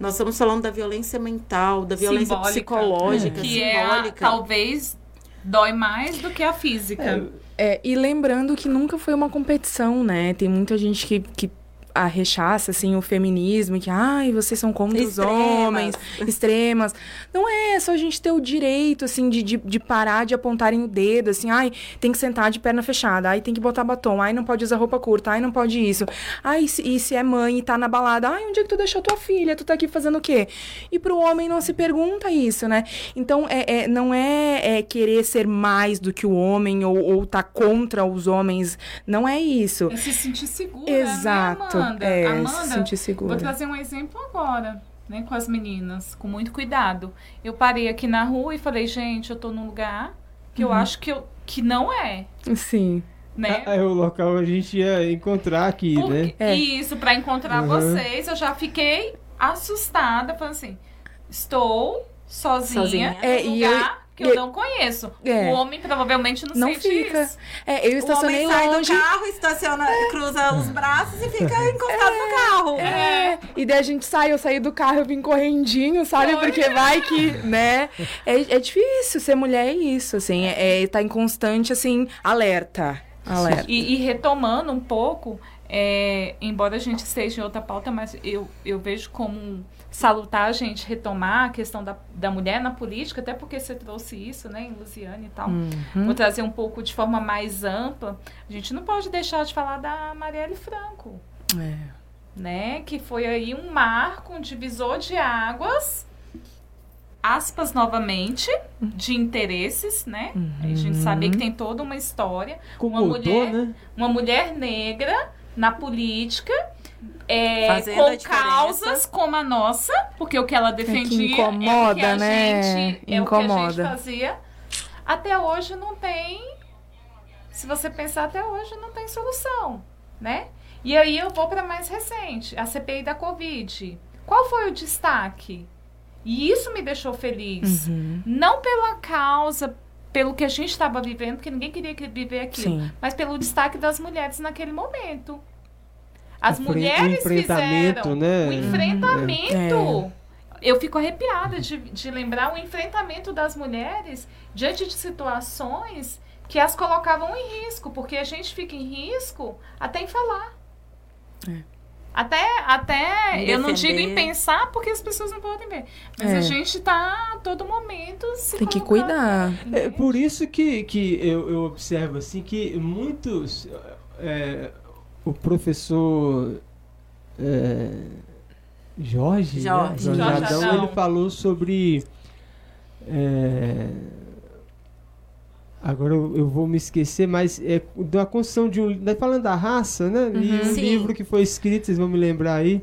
Nós estamos falando da violência mental, da violência Simbólica. psicológica, Que é, a- simbólica. talvez, dói mais do que a física. É, e lembrando que nunca foi uma competição, né? Tem muita gente que, que a rechaça, assim, o feminismo, que, ai, vocês são contra os Extremas. homens, [LAUGHS] extremas. Não é, é só a gente ter o direito, assim, de, de, de parar de apontarem o dedo, assim, ai, tem que sentar de perna fechada, ai, tem que botar batom, ai, não pode usar roupa curta, ai, não pode isso. Ai, se, e se é mãe e tá na balada, ai, onde é que tu deixou tua filha? Tu tá aqui fazendo o quê? E pro homem não se pergunta isso, né? Então, é, é- não é, é querer ser mais do que o homem ou, ou tá contra os homens, não é isso. É se sentir segura, Exato. né, Amanda? É, Amanda, se sentir segura. Vou trazer um exemplo agora, né, com as meninas, com muito cuidado. Eu parei aqui na rua e falei, gente, eu tô num lugar que Uhum. eu acho que, eu, que não é, Sim. né? É, é o local que a gente ia encontrar aqui, Porque- né? É. Isso, pra encontrar Uhum. vocês, eu já fiquei assustada, falando assim, estou sozinha, Sozinha. É, e eu- lugar que eu eu- não conheço. É. O homem provavelmente não, Não sente fica. isso. É, eu O estacionei homem sai longe. do carro, estaciona, cruza os braços e fica [LAUGHS] encostado no carro. É, e daí a gente sai, eu saí do carro, eu vim correndinho, sabe? Foi. Porque vai que, né? É, é difícil ser mulher, é isso, assim. É, é tá em constante, assim, alerta. Alerta. E, e retomando um pouco, é, embora a gente esteja em outra pauta, mas eu, eu vejo como salutar a gente retomar a questão da, da mulher na política, até porque você trouxe isso, né, em Luciane e tal. Uhum. Vou trazer um pouco de forma mais ampla. A gente não pode deixar de falar da Marielle Franco, É. né? Que foi aí um marco, um divisor de águas, aspas novamente, de interesses, né? A gente sabia que tem toda uma história. Como Uma mudou, mulher- né? Uma mulher negra na política é, com causas como a nossa, porque o que ela defendia é o que incomoda, a né? gente, é o que a gente Incomoda. fazia. Até hoje não tem. Se você pensar até hoje não tem solução, né? E aí eu vou para mais recente, a CPI da Covid. Qual foi o destaque? E isso me deixou feliz. Uhum. Não pela causa, pelo que a gente estava vivendo, porque ninguém queria que- viver aquilo, Sim. mas pelo destaque das mulheres naquele momento. As O mulheres enfrentamento, fizeram né? o enfrentamento. É. Eu fico arrepiada de, de lembrar o enfrentamento das mulheres diante de situações que as colocavam em risco, porque a gente fica em risco até em falar. É. Até, até eu não digo em pensar porque as pessoas não podem ver. Mas É. a gente tá a todo momento se Tem que cuidar. né? É por isso que, que eu, eu observo assim que muitos. é, o professor é, Jorge, né? Jorge. Jorge Adão, Adão. ele falou sobre. é, agora eu, eu vou me esquecer, mas é da construção de um. né, Falando da raça, né? E um Sim. livro que foi escrito, vocês vão me lembrar aí.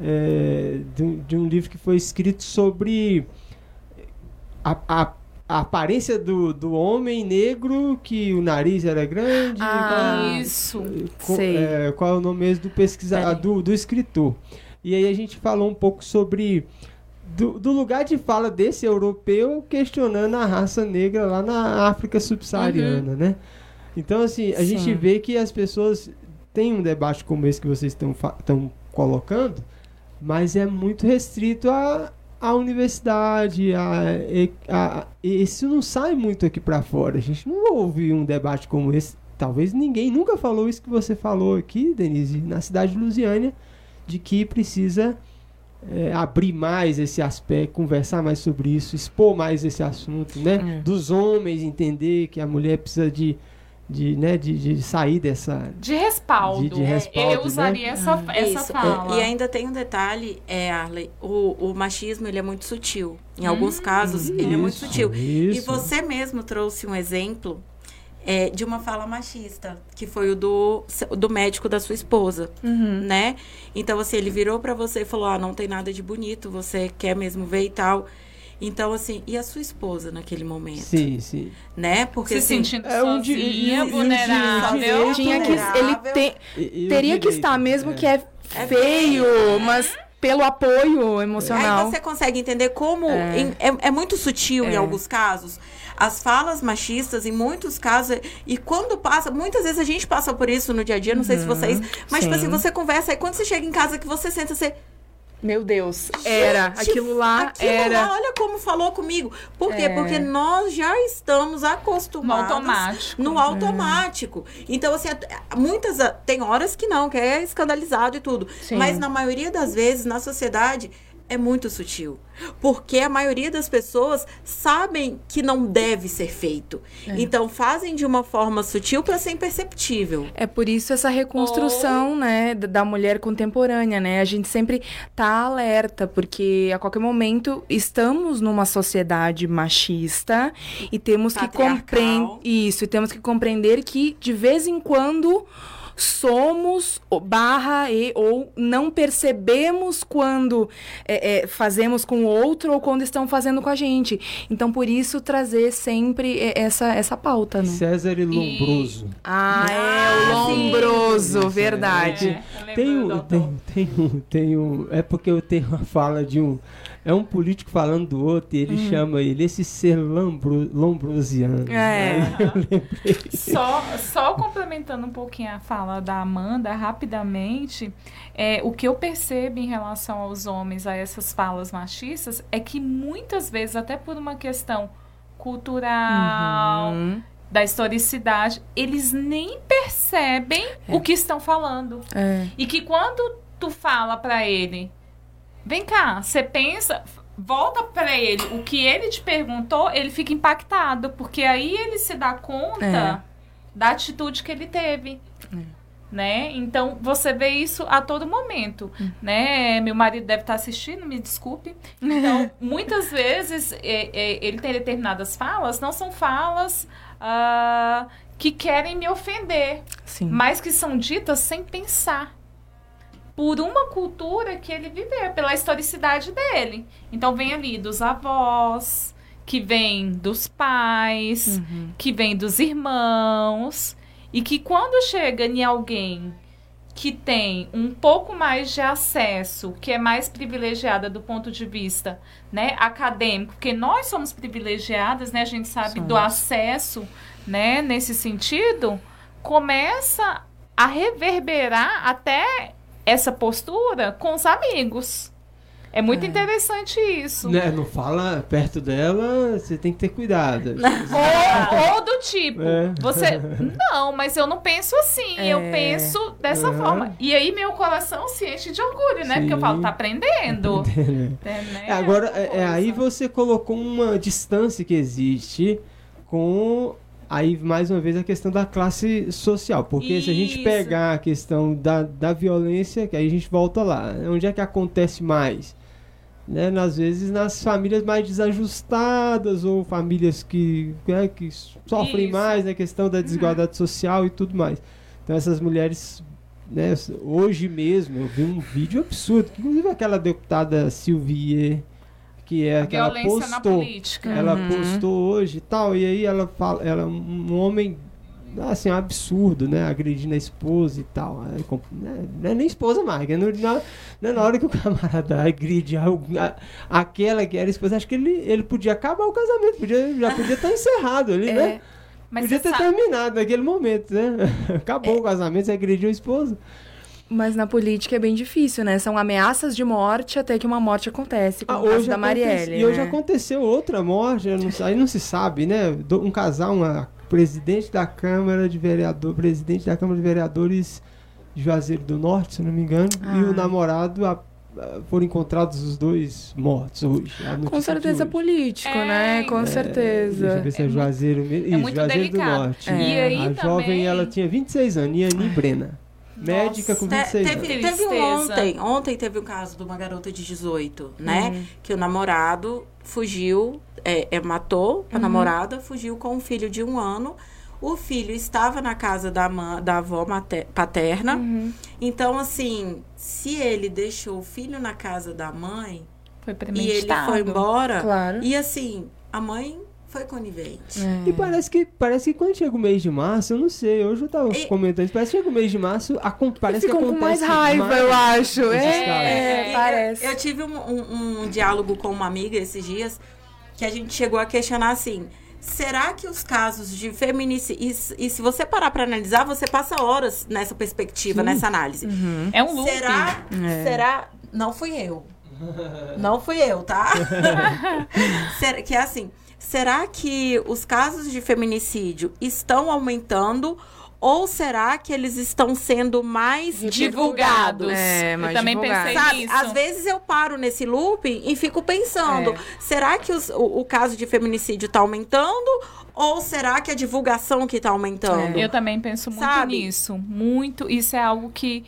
é, de, um- de um livro que foi escrito sobre a, a- a aparência do, do homem negro, que o nariz era grande. Ah, Isso. qual, sei. é, qual é o nome mesmo do pesquisador, do, do escritor. E aí a gente falou um pouco sobre do, do lugar de fala desse europeu questionando a raça negra lá na África subsaariana, né? Então, assim, a Sim. gente vê que as pessoas têm um debate como esse que vocês estão colocando, mas é muito restrito à, à universidade, a, a- e isso não sai muito aqui para fora. A gente não ouve um debate como esse. Talvez ninguém nunca falou isso que você falou aqui, Denise, na cidade de Lusiânia, de que precisa é, abrir mais esse aspecto, conversar mais sobre isso, expor mais esse assunto, né? É. Dos homens entender que a mulher precisa de, de, né, de, de sair dessa. De respaldo. De- de respaldo, Eu usaria né? essa, essa Isso. fala. E ainda tem um detalhe, é, Arley, o, o machismo ele é muito sutil. Em alguns casos, ele é muito Isso, sutil. E isso. você mesmo trouxe um exemplo é, de uma fala machista, que foi o do, do médico da sua esposa, Uhum. né? Então, assim, ele virou pra você e falou, ah, não tem nada de bonito, você quer mesmo ver e tal. Então, assim, e a sua esposa naquele momento, Sim, sim. né? Porque, se assim, sentindo é um di- sozinha, um vulnerável. direito- Tinha que. Ele vulnerável. tem, E- e o teria que direito, estar, mesmo é. que é É feio, feio, mas pelo apoio emocional. Aí você consegue entender como É. em- é, é muito sutil em É. alguns casos. As falas machistas, em muitos casos, e quando passa, muitas vezes a gente passa por isso no dia a dia, não sei se vocês, mas tipo sim. assim, você conversa, aí quando você chega em casa que você senta, você. Meu Deus, era. Gente, aquilo lá aquilo era. lá, olha como falou comigo. Por quê? É. Porque nós já estamos No acostumados automático. no automático. Então, assim, muitas. ah, Tem horas que não, que é escandalizado e tudo. Sim. Mas na maioria das vezes, na sociedade, é muito sutil. Porque a maioria das pessoas sabem que não deve ser feito. É. Então, fazem de uma forma sutil para ser imperceptível. É por isso essa reconstrução, né, da mulher contemporânea, né? A gente sempre tá alerta, porque a qualquer momento estamos numa sociedade machista e temos que compreender isso, e temos que compreender que de vez em quando somos barra e ou não percebemos quando é, é, fazemos com o outro ou quando estão fazendo com a gente. Então, por isso, trazer sempre é, essa, essa pauta, né? César e Lombroso. Ah, é, Ah, o sim. lombroso, verdade. É, eu lembro Tem tem, tem tem. É porque eu tenho uma fala de um. É um político falando do outro e ele chama ele esse ser lambro, lombrosiano. É. [LAUGHS] Lembrei. Só, só complementando um pouquinho a fala da Amanda, rapidamente, é, o que eu percebo em relação aos homens, a essas falas machistas, é que muitas vezes, até por uma questão cultural, Uhum. da historicidade, eles nem percebem o que estão falando. É. E que quando tu fala pra ele, vem cá, você pensa, volta pra ele o que ele te perguntou, ele fica impactado, porque aí ele se dá conta É. da atitude que ele teve. Né? Então você vê isso a todo momento, né? Meu marido deve estar assistindo, me desculpe. Então, [LAUGHS] muitas vezes é, é, ele tem determinadas falas, não são falas ah, que querem me ofender, Sim. mas que são ditas sem pensar. Por uma cultura que ele viveu, pela historicidade dele. Então vem ali dos avós, que vem dos pais, Uhum. que vem dos irmãos, e que quando chega em alguém que tem um pouco mais de acesso, que é mais privilegiada do ponto de vista né, acadêmico, porque nós somos privilegiadas, né, a gente sabe do Somos. acesso né, nesse sentido, começa a reverberar até essa postura com os amigos. É muito interessante isso. Né, não fala perto dela, você tem que ter cuidado. [LAUGHS] Ou, ou do tipo, É. você. [LAUGHS] Não, mas eu não penso assim, eu É. penso dessa forma. E aí meu coração se enche de orgulho, né? Porque eu Sim. falo, tá aprendendo. É, né? É, agora, é, é, aí você colocou uma distância que existe com. Aí, mais uma vez, a questão da classe social. Porque se a gente Isso. pegar a questão da, da violência, que aí a gente volta lá. Onde é que acontece mais? Né, às vezes nas famílias mais desajustadas ou famílias que, né, que sofrem Isso. mais na questão da desigualdade social e tudo mais. Então essas mulheres, né, hoje mesmo, eu vi um vídeo absurdo, que inclusive aquela deputada Silvie, que é que ela postou, política. ela Uhum. postou hoje e tal, e aí ela fala, ela um homem assim, um absurdo, né? Agredindo a esposa e tal. Com- né, Não é nem esposa mais, não, não, não é na hora que o [LAUGHS] camarada agride a- a- aquela que era esposa, acho que ele, ele podia acabar o casamento, podia, já podia estar encerrado ali, né? É, Mas podia ter sabe, terminado naquele momento, né? [LAUGHS] Acabou o casamento, você agrediu a esposa. Mas na política é bem difícil, né? São ameaças de morte até que uma morte acontece, como Ah, o caso hoje da Marielle. E hoje né? aconteceu outra morte, não aí não se sabe, né? Um casal, uma presidente da Câmara de Vereador, presidente da Câmara de Vereadores de Juazeiro do Norte, se não me engano, e o Ah. namorado a- a- foram encontrados os dois mortos hoje. Com certeza hoje. político, É, né? Com É, Deixa eu certeza. ver se é, É Juazeiro mesmo. Isso, muito Juazeiro delicado. do Norte. É. E aí a também- jovem, ela tinha 26 anos, Iani Brena. Médica com Te- 26 teve, anos. teve um ontem, ontem teve um caso de uma garota de 18, né? Uhum. Que o namorado fugiu, é, é, matou a Uhum. namorada, fugiu com um filho de um ano. O filho estava na casa da, mãe, da avó mater- paterna. Uhum. Então, assim, se ele deixou o filho na casa da mãe foi e ele foi embora, Claro. e assim, a mãe foi conivente. É. E parece que, parece que quando chega o mês de março, eu não sei, hoje eu tava E- comentando, isso, parece que chega o mês de março, a, parece que Ficam com mais acontece raiva, eu acho. É, é, E parece. Eu, eu tive um, um- um diálogo com uma amiga esses dias que a gente chegou a questionar assim. Será que os casos de feminicídio. E, e se você parar para analisar, você passa horas nessa perspectiva, Sim. nessa análise. Uhum. É um loop. Será? É. Será? Não fui eu. Não fui eu, tá? [LAUGHS] [LAUGHS] Será- que é assim. Será que os casos de feminicídio estão aumentando? Ou será que eles estão sendo mais Divulgados. É, eu também divulgados. pensei Sabe, nisso. às vezes eu paro nesse looping e fico pensando: É. será que os- o, o caso de feminicídio está aumentando? Ou será que a divulgação que está aumentando? Eu também penso muito Sabe? nisso. Muito. Isso é algo que,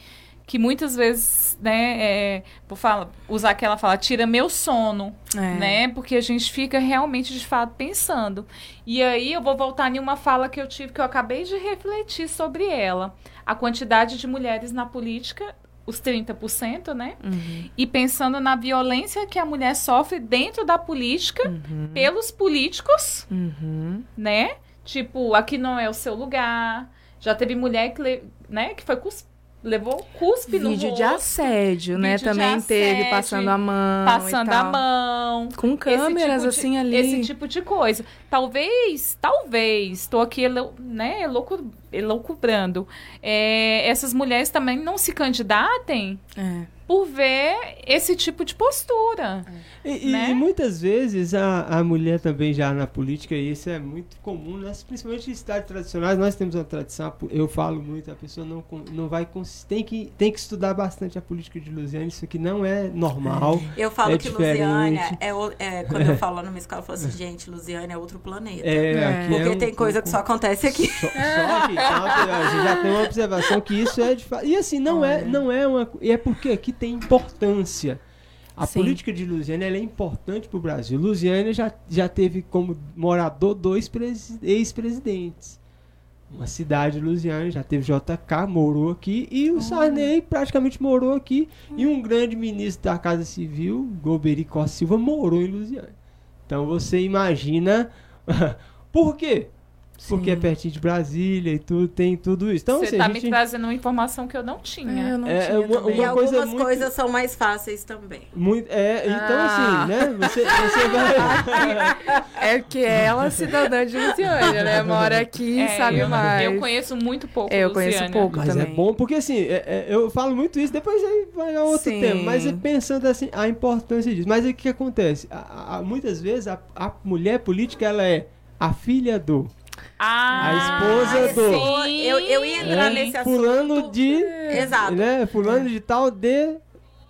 que muitas vezes, né, é, por fala, usar aquela fala, tira meu sono, É. né? Porque a gente fica realmente, de fato, pensando. E aí eu vou voltar em uma fala que eu tive, que eu acabei de refletir sobre ela. A quantidade de mulheres na política, os 30%, né? Uhum. E pensando na violência que a mulher sofre dentro da política, Uhum. pelos políticos, Uhum. né? Tipo, aqui não é o seu lugar. Já teve mulher que, né, que foi cus- levou cuspe no Vídeo de assédio, né? Vídeo de Também teve, assédio, passando a mão. passando a mão. Com câmeras, tipo assim, de, ali. Esse tipo de coisa. Talvez, talvez, estou aqui né, elocu- elocubrando. É, essas mulheres também não se candidatem É. por ver esse tipo de postura. E, e- né? e muitas vezes a, a mulher também já na política, e isso é muito comum, nas, principalmente em cidades tradicionais, nós temos uma tradição, eu falo muito, a pessoa não, não vai, tem que, tem que estudar bastante a política de Lusiane, isso aqui não é normal. Eu falo É que diferente. Lusiânia é, é, Quando eu [LAUGHS] falo numa escola, eu falo assim, gente, Lusiânia é outro planeta. É, É. Porque é um- tem coisa que só acontece aqui. Só, só aqui, a gente já tem uma observação que isso é de fato. E assim, não é, Olha. não é uma. E é porque aqui tem importância. A Sim. política de Lusiana é importante para o Brasil. Lusiana já, já teve como morador dois presi- ex-presidentes. uma cidade lusiana, já teve JK, morou aqui, e o Sarney praticamente morou aqui, e um grande ministro da Casa Civil, Golbery Costa Silva, morou em Lusiana. Então você imagina [LAUGHS] por quê? Porque é pertinho de Brasília e tudo, tem tudo isso. Então, Você assim, tá a me gente- trazendo uma informação que eu não tinha. É, eu não É, tinha é uma- também. E uma coisa algumas muito- coisas são mais fáceis também. muito, é, então Ah. assim, né? Você, você [LAUGHS] vai. É porque ela é cidadã de Luciânia, né? Mora aqui e É, sabe eu, mais. eu conheço muito pouco É, eu conheço Luciana. pouco. Mas também. é bom porque assim, é- é, eu falo muito isso, depois aí vai a outro Sim. tema. Mas é pensando assim, a importância disso. Mas o que acontece? A- a- muitas vezes a, a mulher política ela é a filha do. Ah, A esposa do- sim. Eu, eu ia entrar É, nesse assunto. fulano de. Exato. Né? Fulano de tal de.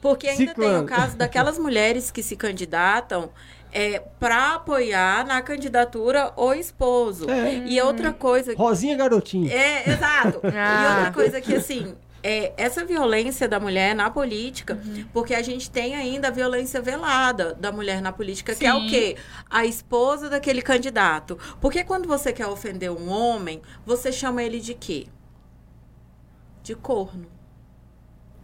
Porque ainda tem Ciclano. o caso daquelas [LAUGHS] mulheres que se candidatam é, para apoiar na candidatura o esposo. É. E outra coisa. Rosinha Garotinho. É, exato. [LAUGHS] E Ah. outra coisa que, assim, é, essa violência da mulher na política, Uhum. porque a gente tem ainda a violência velada da mulher na política, que é o Sim. quê? A esposa daquele candidato. Porque quando você quer ofender um homem, você chama ele de quê? De corno.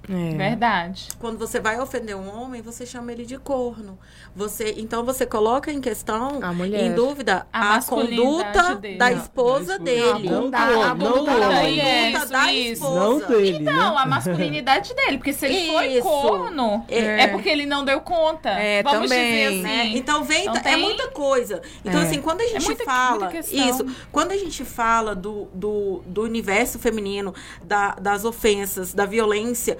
É. Verdade. Quando você vai ofender um homem, você chama ele de corno. Você, então você coloca em questão, A mulher. em dúvida, A a, conduta dele. da Não, esposa da dele. Não a não conduta da esposa. Não dele, Não, né? a masculinidade dele, porque se ele foi Isso. corno, É. é. porque ele não deu conta. É, Vamos também. dizer assim. né? Então vem, Não é tem- muita coisa. Então É. assim, quando a gente muita- fala muita questão. isso, quando a gente fala do, do, do universo feminino, da- das ofensas, da violência,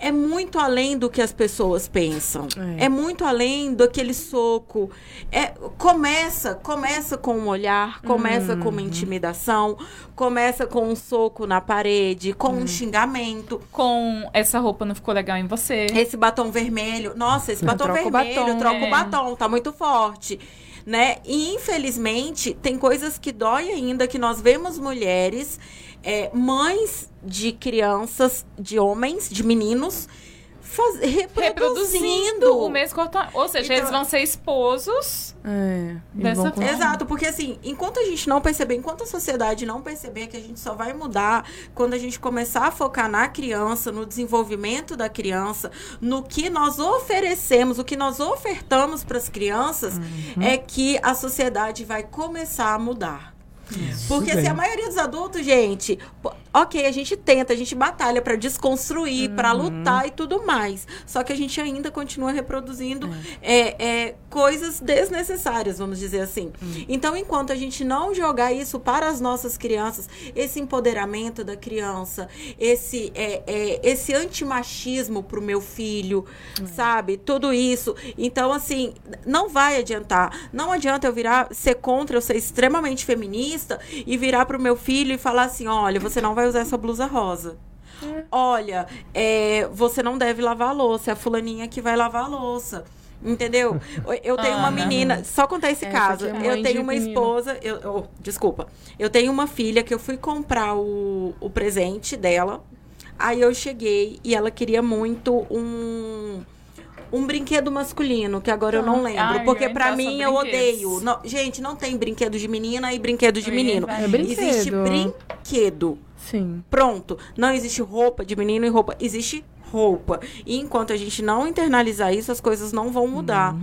é muito além do que as pessoas pensam. É. É, muito além daquele soco. É, começa, começa com um olhar, começa com Uhum. uma intimidação, começa com um soco na parede, com Uhum. um xingamento. Com essa roupa não ficou legal em você. Esse batom vermelho, nossa, esse batom vermelho, batom, troca é. o batom, tá muito forte. Né? E infelizmente tem coisas que dói ainda que nós vemos mulheres, é, mães de crianças, de homens, de meninos, faz- reproduzindo. Reproduzindo o mesmo. Ou seja, Então- eles vão ser esposos. É. Dessa vão. Exato, porque assim, enquanto a gente não perceber, enquanto a sociedade não perceber que a gente só vai mudar quando a gente começar a focar na criança, no desenvolvimento da criança, no que nós oferecemos, o que nós ofertamos para as crianças, é que a sociedade vai começar a mudar. Porque bem. se a maioria dos adultos, gente, ok, a gente tenta, a gente batalha para desconstruir, para lutar e tudo mais. Só que a gente ainda continua reproduzindo é, é, coisas desnecessárias, vamos dizer assim. Então, enquanto a gente não jogar isso para as nossas crianças, esse empoderamento da criança, esse, é, é, esse antimachismo pro meu filho, sabe? Tudo isso. Então, assim, não vai adiantar. Não adianta eu virar, ser contra, eu ser extremamente feminista e virar pro meu filho e falar assim: olha, você não vai usar essa blusa rosa. Olha, é, você não deve lavar a louça, é a fulaninha que vai lavar a louça. Entendeu? Eu tenho uma Ana. menina, só contar esse Essa caso. é Eu tenho uma menino. esposa, eu, eu- desculpa. Eu tenho uma filha que eu fui comprar o, o presente dela. Aí eu cheguei e ela queria muito um um brinquedo masculino, que agora eu não Ah, lembro, ai, porque pra entrar mim eu odeio. Não, gente, não tem brinquedo de menina e brinquedo de ia menino. É brinquedo. Existe brinquedo. Sim. Pronto. Não existe roupa de menino e roupa. Existe roupa. E enquanto a gente não internalizar isso, as coisas não vão mudar.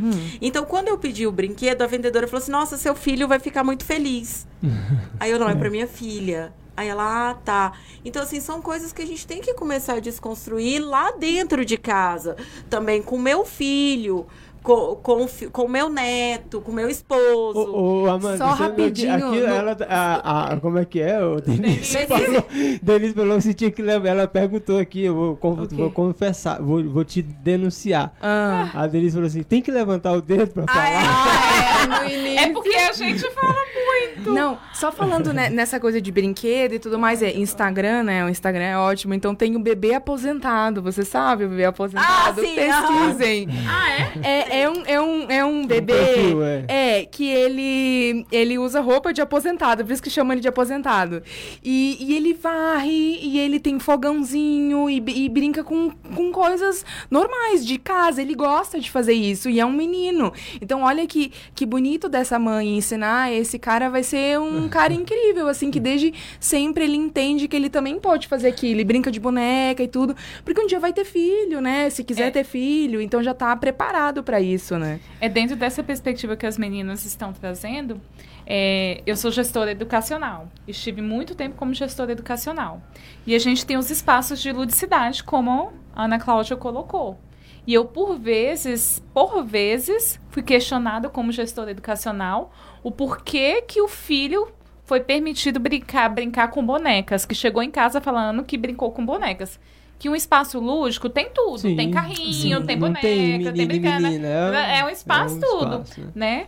Então, quando eu pedi o brinquedo, a vendedora falou assim: Nossa, seu filho vai ficar muito feliz. [LAUGHS] Aí eu não, é pra minha filha. Aí ela, ah, tá. Então, assim, são coisas que a gente tem que começar a desconstruir lá dentro de casa. Também com meu filho, com, com, com meu neto, com o meu esposo. Ô, ô, Amanda, Só rapidinho, aqui no- ela, a, a- como é que é? O Denise Denise. falou, Denise falou que você tinha que levar. Ela perguntou aqui, eu vou, con- O quê? vou confessar, vou, vou te denunciar. Ah. A Denise falou assim: tem que levantar o dedo pra falar. Ah, é, no [LAUGHS] início. É porque a gente fala muito. Não, só falando né, nessa coisa de brinquedo e tudo mais, é Instagram, né? O Instagram é ótimo. Então tem o bebê aposentado, você sabe o bebê aposentado? Ah, sim, Pesquisem. Ah, é? É, É, é, um, é, um, é um bebê. perfil, é. é, que ele, ele usa roupa de aposentado, por isso que chama ele de aposentado. E, e ele varre, e ele tem fogãozinho, e, e brinca com, com coisas normais de casa. Ele gosta de fazer isso, e é um menino. Então, olha que, que bonito dessa mãe ensinar. Esse cara vai ser um [LAUGHS] cara incrível, assim, que desde sempre ele entende que ele também pode fazer aquilo. Ele brinca de boneca e tudo. Porque um dia vai ter filho, né? Se quiser É. ter filho, então já tá preparado pra isso, né? É dentro dessa perspectiva que as meninas estão trazendo. é, eu sou gestora educacional. Estive muito tempo como gestora educacional. E a gente tem os espaços de ludicidade, como a Ana Cláudia colocou. E eu, por vezes, por vezes, fui questionada como gestora educacional o porquê que o filho foi permitido brincar, brincar com bonecas, que chegou em casa falando que brincou com bonecas. Que um espaço lúdico tem tudo. Sim, tem carrinho, sim. tem boneca, tem tem, menino e brincadeira. menina, é- É um espaço é um tudo, espaço, né? né?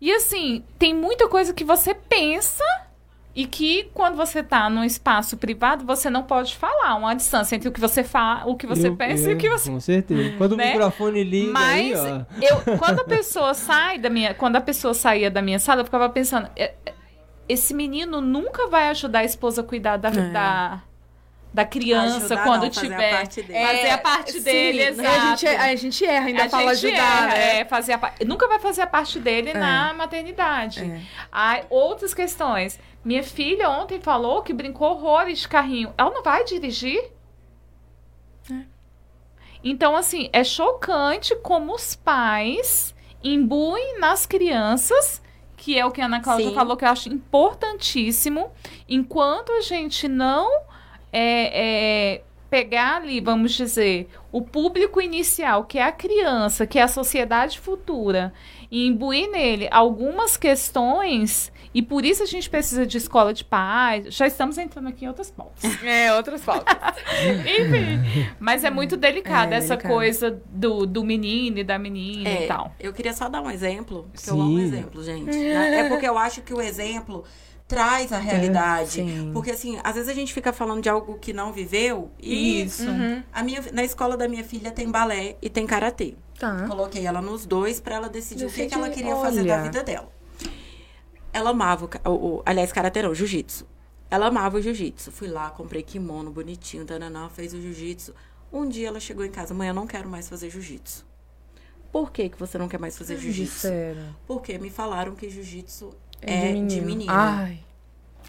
E assim, tem muita coisa que você pensa e que quando você tá num espaço privado, você não pode falar. Uma distância entre o que você fala, o que você Eu- pensa é, e o que você Com certeza. Quando Né? o microfone liga mas aí, ó. eu, quando a pessoa sai da minha, quando a pessoa saía da minha sala, eu ficava pensando, "É- é- esse menino nunca vai ajudar a esposa a cuidar da, É. da, da criança Ajudar quando não, fazer a tiver parte dele. fazer a parte sim, dele, né? exato. A gente, a gente erra, ainda A fala gente ajudar, erra, né? é, fazer a, nunca vai fazer a parte dele na maternidade. É. Aí, outras questões. Minha filha ontem falou que brincou horrores de carrinho. Ela não vai dirigir? Então, assim, é chocante como os pais imbuem nas crianças, que é o que a Ana Cláudia Sim. falou, que eu acho importantíssimo, enquanto a gente não é, é, pegar ali, vamos dizer, o público inicial, que é a criança, que é a sociedade futura, e imbuir nele algumas questões, e por isso a gente precisa de escola de paz. Já estamos entrando aqui em outras pautas. [LAUGHS] É, outras faltas. [LAUGHS] Enfim, mas é muito delicada É, essa delicado. coisa do, do menino e da menina e tal. Eu queria só dar um exemplo, porque eu Sim. amo exemplo, gente. né? [LAUGHS] É porque eu acho que o exemplo traz a realidade. sim. porque, assim, às vezes a gente fica falando de algo que não viveu. E Isso. a minha, na escola da minha filha tem balé e tem karatê. Tá. Coloquei ela nos dois pra ela decidir o que, que ela queria fazer da olha. vida dela. Ela amava, o o, aliás, karatê não, jiu-jitsu. Ela amava o jiu-jitsu. Fui lá, comprei kimono bonitinho, tananã, fez o jiu-jitsu. Um dia ela chegou em casa, mãe, eu não quero mais fazer jiu-jitsu. Por que, que você não quer mais fazer jiu-jitsu? Porque me falaram que jiu-jitsu É é, de menino. de menina. Ai,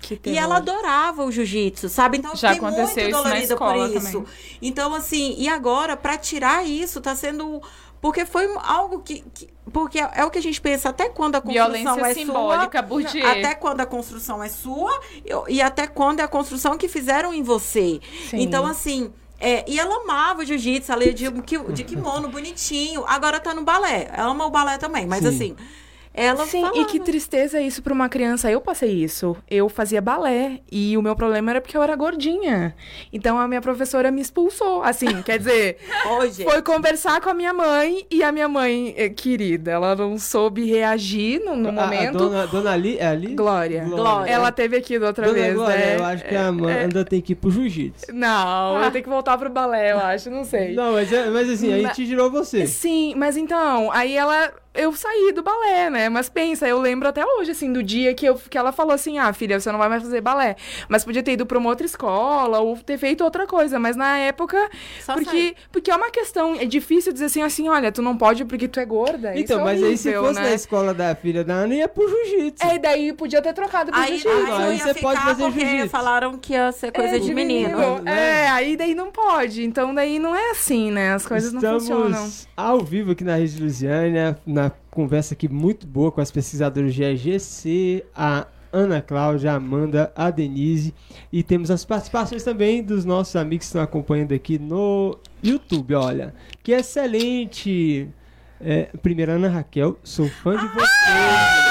que E ela adorava o jiu-jitsu, sabe? Então Já aconteceu muito isso na dolorida escola por isso. também. Então, assim, e agora, pra tirar isso, tá sendo. Porque foi algo que. que- porque é, é o que a gente pensa, até quando a construção Violência é simbólica, sua. Bourdieu. Até quando a construção é sua e, e até quando é a construção que fizeram em você. Sim. Então, assim. é, e ela amava o jiu-jitsu, ela ia de, de kimono bonitinho. Agora tá no balé. Ela ama o balé também, mas Sim. assim. Ela Sim, falava. e que tristeza isso pra uma criança. Eu passei isso. Eu fazia balé e o meu problema era porque eu era gordinha. Então a minha professora me expulsou. Assim, [LAUGHS] quer dizer, Hoje. foi conversar com a minha mãe e a minha mãe, eh, querida, ela não soube reagir no, no A- a momento. dona, dona Ali, é Ali? Glória. Glória. Ela teve aqui da outra Dona vez, Glória, né? eu acho que a Amanda tem que ir pro jiu-jitsu. Não, eu tenho que voltar pro balé, eu acho, não sei. Não, mas, é- mas assim, a Na- gente tirou você. Sim, mas então, aí ela. Eu saí do balé, né? Mas pensa, eu lembro até hoje, assim, do dia que, eu, que ela falou assim: ah, filha, você não vai mais fazer balé. Mas podia ter ido pra uma outra escola ou ter feito outra coisa. Mas na época. Só porque, porque é uma questão. É difícil dizer assim, assim, olha, tu não pode porque tu é gorda. Então, Isso é mas aí se fosse né? na escola da filha da Ana, ia pro jiu-jitsu. É, e daí podia ter trocado pro Aí, jiu-jitsu. aí Aí ia você pode fazer jiu-jitsu. falaram que ia ser coisa É, de menino. né? É, aí daí não pode. Então daí não é assim, né? As coisas não Estamos funcionam. ao vivo aqui na Rede Lusiana, na conversa aqui muito boa com as pesquisadoras de EGC, a Ana Cláudia, a Amanda, a Denise. E temos as participações também dos nossos amigos que estão acompanhando aqui no YouTube, olha. Que excelente! É, primeiro, Ana Raquel, sou fã de você.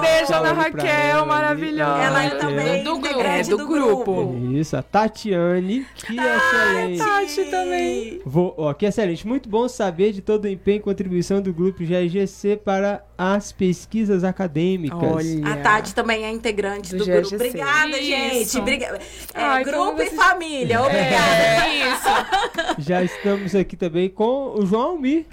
Beijo, Ana Raquel, ela, maravilhosa. Ela é É. também Do grupo. É, do grupo. grupo. Isso, a Tatiane, que excelente. Tati também. Vou, ó, que excelente. Muito bom saber de todo o empenho e contribuição do grupo GRGC para as pesquisas acadêmicas. Olha. A Tati também é integrante Do do, grupo. GGC. Obrigada, Isso. gente. Obriga- É, Ai, grupo e vocês- família. Obrigada. É isso. [LAUGHS] Já estamos aqui também com o João Almir.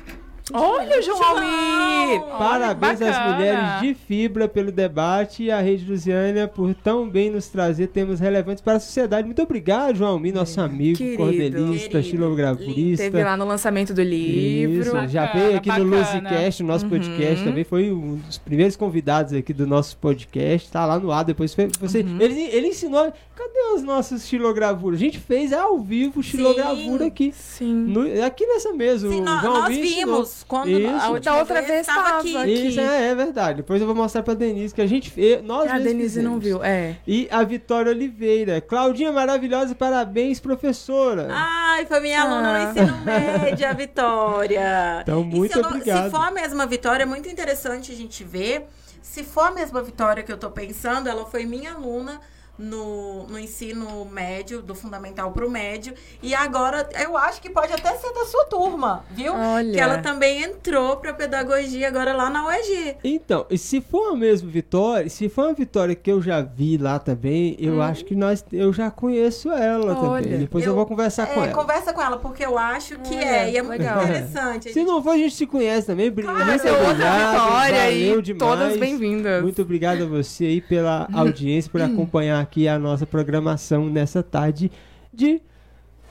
Olha, João Almir! Parabéns às mulheres de fibra pelo debate e à Rede Lusiânia por tão bem nos trazer temas relevantes para a sociedade. Muito obrigado, João Almir, nosso amigo, Querido. cordelista, xilogravurista. Teve lá no lançamento do livro. Isso, já Bacana, veio aqui no bacana. Luzicast, o nosso Uhum. podcast também. Foi um dos primeiros convidados aqui do nosso podcast. Tá lá no ar. Depois foi- você. Uhum. Ele, ele ensinou. Cadê as nossas xilogravuras? A gente fez ao vivo xilogravura Sim. aqui. Sim. No- aqui nessa mesa. Sim, o João nós Almir ensinou. Quando Isso. a última Da outra vez tava tava aqui. aqui. Isso é, é verdade. Depois eu vou mostrar pra Denise que a gente fez. Nós A mesmos Denise não fizemos. viu, é. E a Vitória Oliveira. Claudinha maravilhosa, parabéns, professora. Ai, foi minha aluna Ah. no ensino [LAUGHS] médio, a Vitória. Então, muito se eu não- obrigado. Se for a mesma Vitória, é muito interessante a gente ver. Se for a mesma Vitória que eu tô pensando, ela foi minha aluna no, no ensino médio, do fundamental pro médio. E agora, eu acho que pode até ser da sua turma, viu? Olha. Que ela também entrou pra pedagogia agora lá na UEG. Então, e se for a mesma Vitória, se for uma Vitória que eu já vi lá também, eu acho que nós, eu já conheço ela Olha, também. Depois eu- eu, vou conversar com É, ela. conversa com ela, porque eu acho que Olha, é. E é muito legal. interessante. A Se gente- não for, a gente se conhece também. Bri- muito Outra obrigado, vitória e demais. todas bem-vindas. Muito obrigado a você aí pela audiência, por acompanhar [LAUGHS] aqui a nossa programação nessa tarde de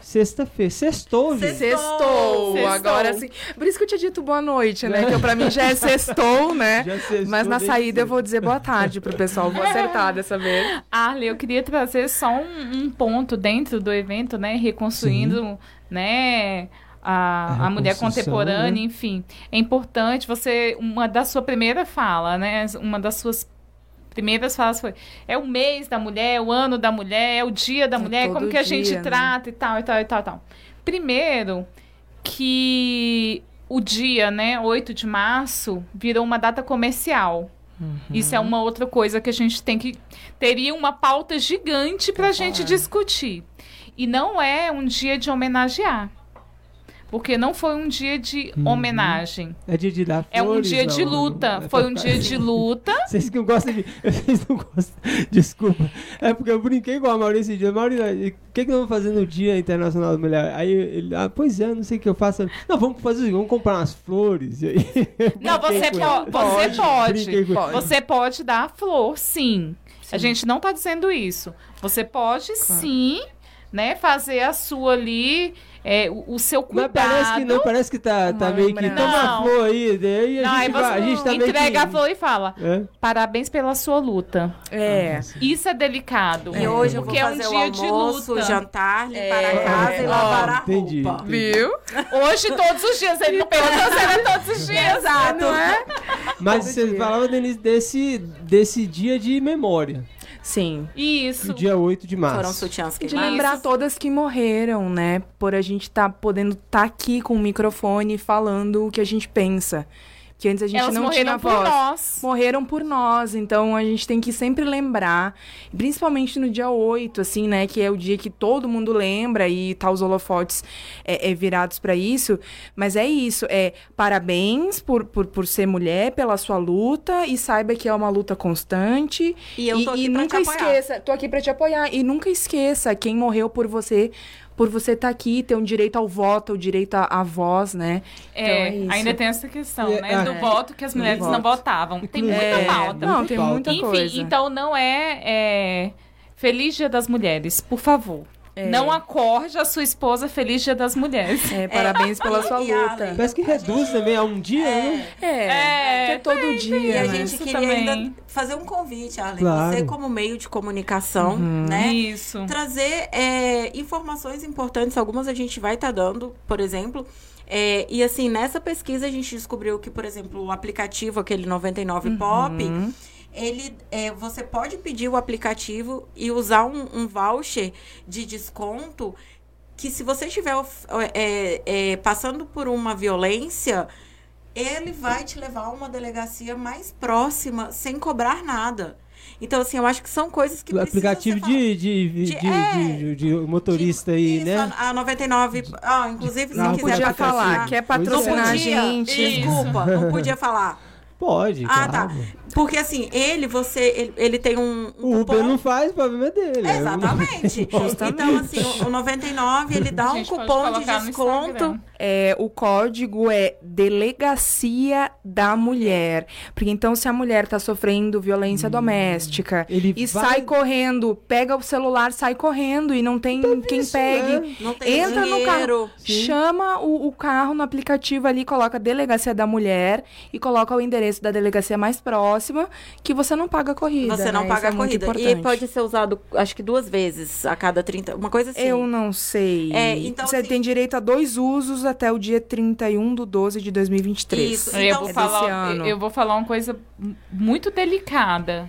sexta-feira. Sextou, gente. Sextou. Sextou. Agora sim. Por isso que eu tinha dito boa noite, né? [LAUGHS] Que pra mim já é sextou, né? Já sextou Mas na saída eu vou dizer boa tarde pro pessoal. Vou acertar dessa vez. [LAUGHS] Arle, eu queria trazer só um, um ponto dentro do evento, né? Reconstruindo, né? A, A a mulher contemporânea, né? enfim. É importante você. Uma da sua primeira fala, né? Uma das suas primeiras falas foi: é o mês da mulher, é o ano da mulher, é o dia da É mulher, como que a gente dia, né? trata e tal, e tal, e tal, e tal. Primeiro, que o dia, né, 8 de março, virou uma data comercial. Isso é uma outra coisa que a gente tem que. Teria uma pauta gigante para a gente discutir. E não é um dia de homenagear. Porque não foi um dia de Uhum. homenagem. É dia de dar É um flores, dia de não, luta. não. Foi um dia de [LAUGHS] luta. Vocês que não gostam de. [LAUGHS] Vocês não gostam. Desculpa. É porque eu brinquei com a Maurício esse dia. Maurício, o que, que nós vamos fazer no Dia Internacional da Mulher? Aí ele, ah, pois é, não sei o que eu faço. Não, vamos fazer vamos comprar umas flores. [LAUGHS] E Não, você, po- você pode. Pode. Você pode dar a flor, sim. A gente não tá dizendo isso. Você pode sim, né, fazer a sua ali, é, o, o seu Mas cuidado. parece que não, parece que tá, tá meio que. Toma a Não. flor aí. Daí a Não, gente, vai, a gente tá meio que. entrega a flor e fala: É? parabéns pela sua luta. É. Isso é delicado. E hoje eu vou porque é um fazer o dia de almoço, o luta. jantar, limpar É. a casa e Ó, lavar a entendi. roupa. Viu? Hoje, todos os dias. Ele não perguntou se era todos os dias. Exato. Não é? Mas Todo você dia. falava, Denise, desse, desse dia de memória. Sim. Isso. O dia 8 de março. Foram sutiãs E de lembrar todas que morreram, né? Por a gente tá podendo estar aqui com o microfone falando o que a gente pensa. Que antes a gente Elas não morreram tinha por voz. nós. Morreram por nós, então a gente tem que sempre lembrar, principalmente no dia 8, assim, né, que é o dia que todo mundo lembra e tá os holofotes é, é, virados para isso, mas é isso, é parabéns por, por, por ser mulher, pela sua luta e saiba que é uma luta constante E eu tô aqui pra nunca te apoiar. esqueça, tô aqui pra te apoiar e nunca esqueça quem morreu por você, por você estar aqui, ter um direito ao voto, o direito à, à voz, né? É, Então é isso. ainda tem essa questão, É, né? Do é. voto que as Do mulheres não votavam. Tem muita É, pauta. Não, tem muita Enfim, coisa. então não é, é, Feliz Dia das Mulheres, por favor. É. Não acorde a sua esposa Feliz Dia das Mulheres. É, parabéns pela sua e a luta. Parece que reduz também a um dia, né? É, É, que é todo E dia, a né? gente Isso queria também. ainda fazer um convite, Arlen. Claro. Você, como meio de comunicação, né? Isso. Trazer é, informações importantes, algumas a gente vai estar dando, por exemplo. É, e assim, nessa pesquisa a gente descobriu que, por exemplo, o aplicativo, aquele 99 Pop, ele, é, você pode pedir o aplicativo e usar um, um voucher de desconto que se você estiver é, é, passando por uma violência, ele vai te levar a uma delegacia mais próxima sem cobrar nada. Então, assim, eu acho que são coisas que O aplicativo de, de, de, De- é. de- de motorista aí, Isso, né? A 99. Ah, inclusive, se Não quiser podia patrocinar- falar, quer Não patrocinar a podia. gente. Desculpa, não podia falar. Pode, Ah, claro. tá. Porque assim, ele, você, ele, ele tem um, um O Uber cupom- não faz, o problema é dele. Exatamente. [LAUGHS] Então, assim, o, o 99, ele dá um cupom de desconto. É, o código é Delegacia da Mulher. Porque então, se a mulher tá sofrendo violência doméstica Ele e vai- sai correndo, pega o celular, sai correndo e não tem quem isso, pegue. Não tem Entra no dinheiro. Sim. Chama o, o carro no aplicativo ali, coloca Delegacia da Mulher e coloca o endereço da delegacia mais próxima, que você não paga a corrida. Você não né? paga Isso a é corrida. E pode ser usado, acho que duas vezes a cada 30. Uma coisa assim. Eu não sei. É, então, Você assim- tem direito a dois usos até o dia 31 de 12 de 2023. Isso. Eu Então, vou é falar, desse ano. eu- eu vou falar uma coisa muito delicada.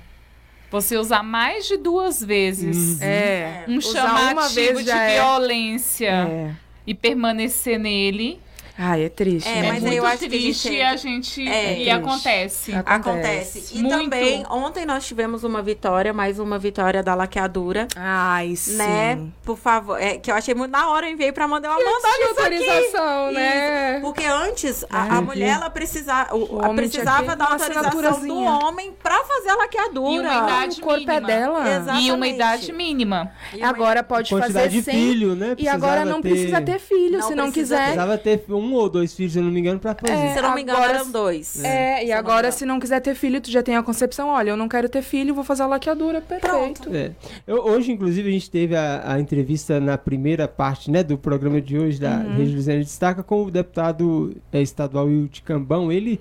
Você usar mais de duas vezes É. um Usar chamativo uma vez de é- violência É. e permanecer nele Ai, é triste. É, né? é mas muito eu acho que a triste gente- e a gente É, e triste. acontece. Acontece. E Muito. também, ontem nós tivemos uma vitória, mais uma vitória da laqueadura. Ai, sim. Né? Por favor. É, que eu achei muito na hora, eu enviei pra mandar uma mandar Tinha isso aqui. autorização, né? Isso. Porque antes, a, Ai, a mulher, ela precisava, o, O precisava da autorização do homem pra fazer a laqueadura. E uma idade O corpo é mínima. dela. E uma Exatamente. idade mínima. E uma- Agora pode Quantidade fazer de sem. filho, né? E agora Precisava não ter- precisa ter filho, Não se não precisa quiser. Precisava ter um ou dois filhos, se eu não me engano, pra fazer. Se eu não me engano, Agora- eram dois. É, e Se não agora, se não quiser ter filho, tu já tem a concepção, olha, eu não quero ter filho, vou fazer a laqueadura, perfeito. É. Eu- hoje, inclusive, a gente teve a, a entrevista na primeira parte né, do programa de hoje da Uhum. Rede Luziana Destaca com o deputado eh, estadual Wilde Cambão. Ele,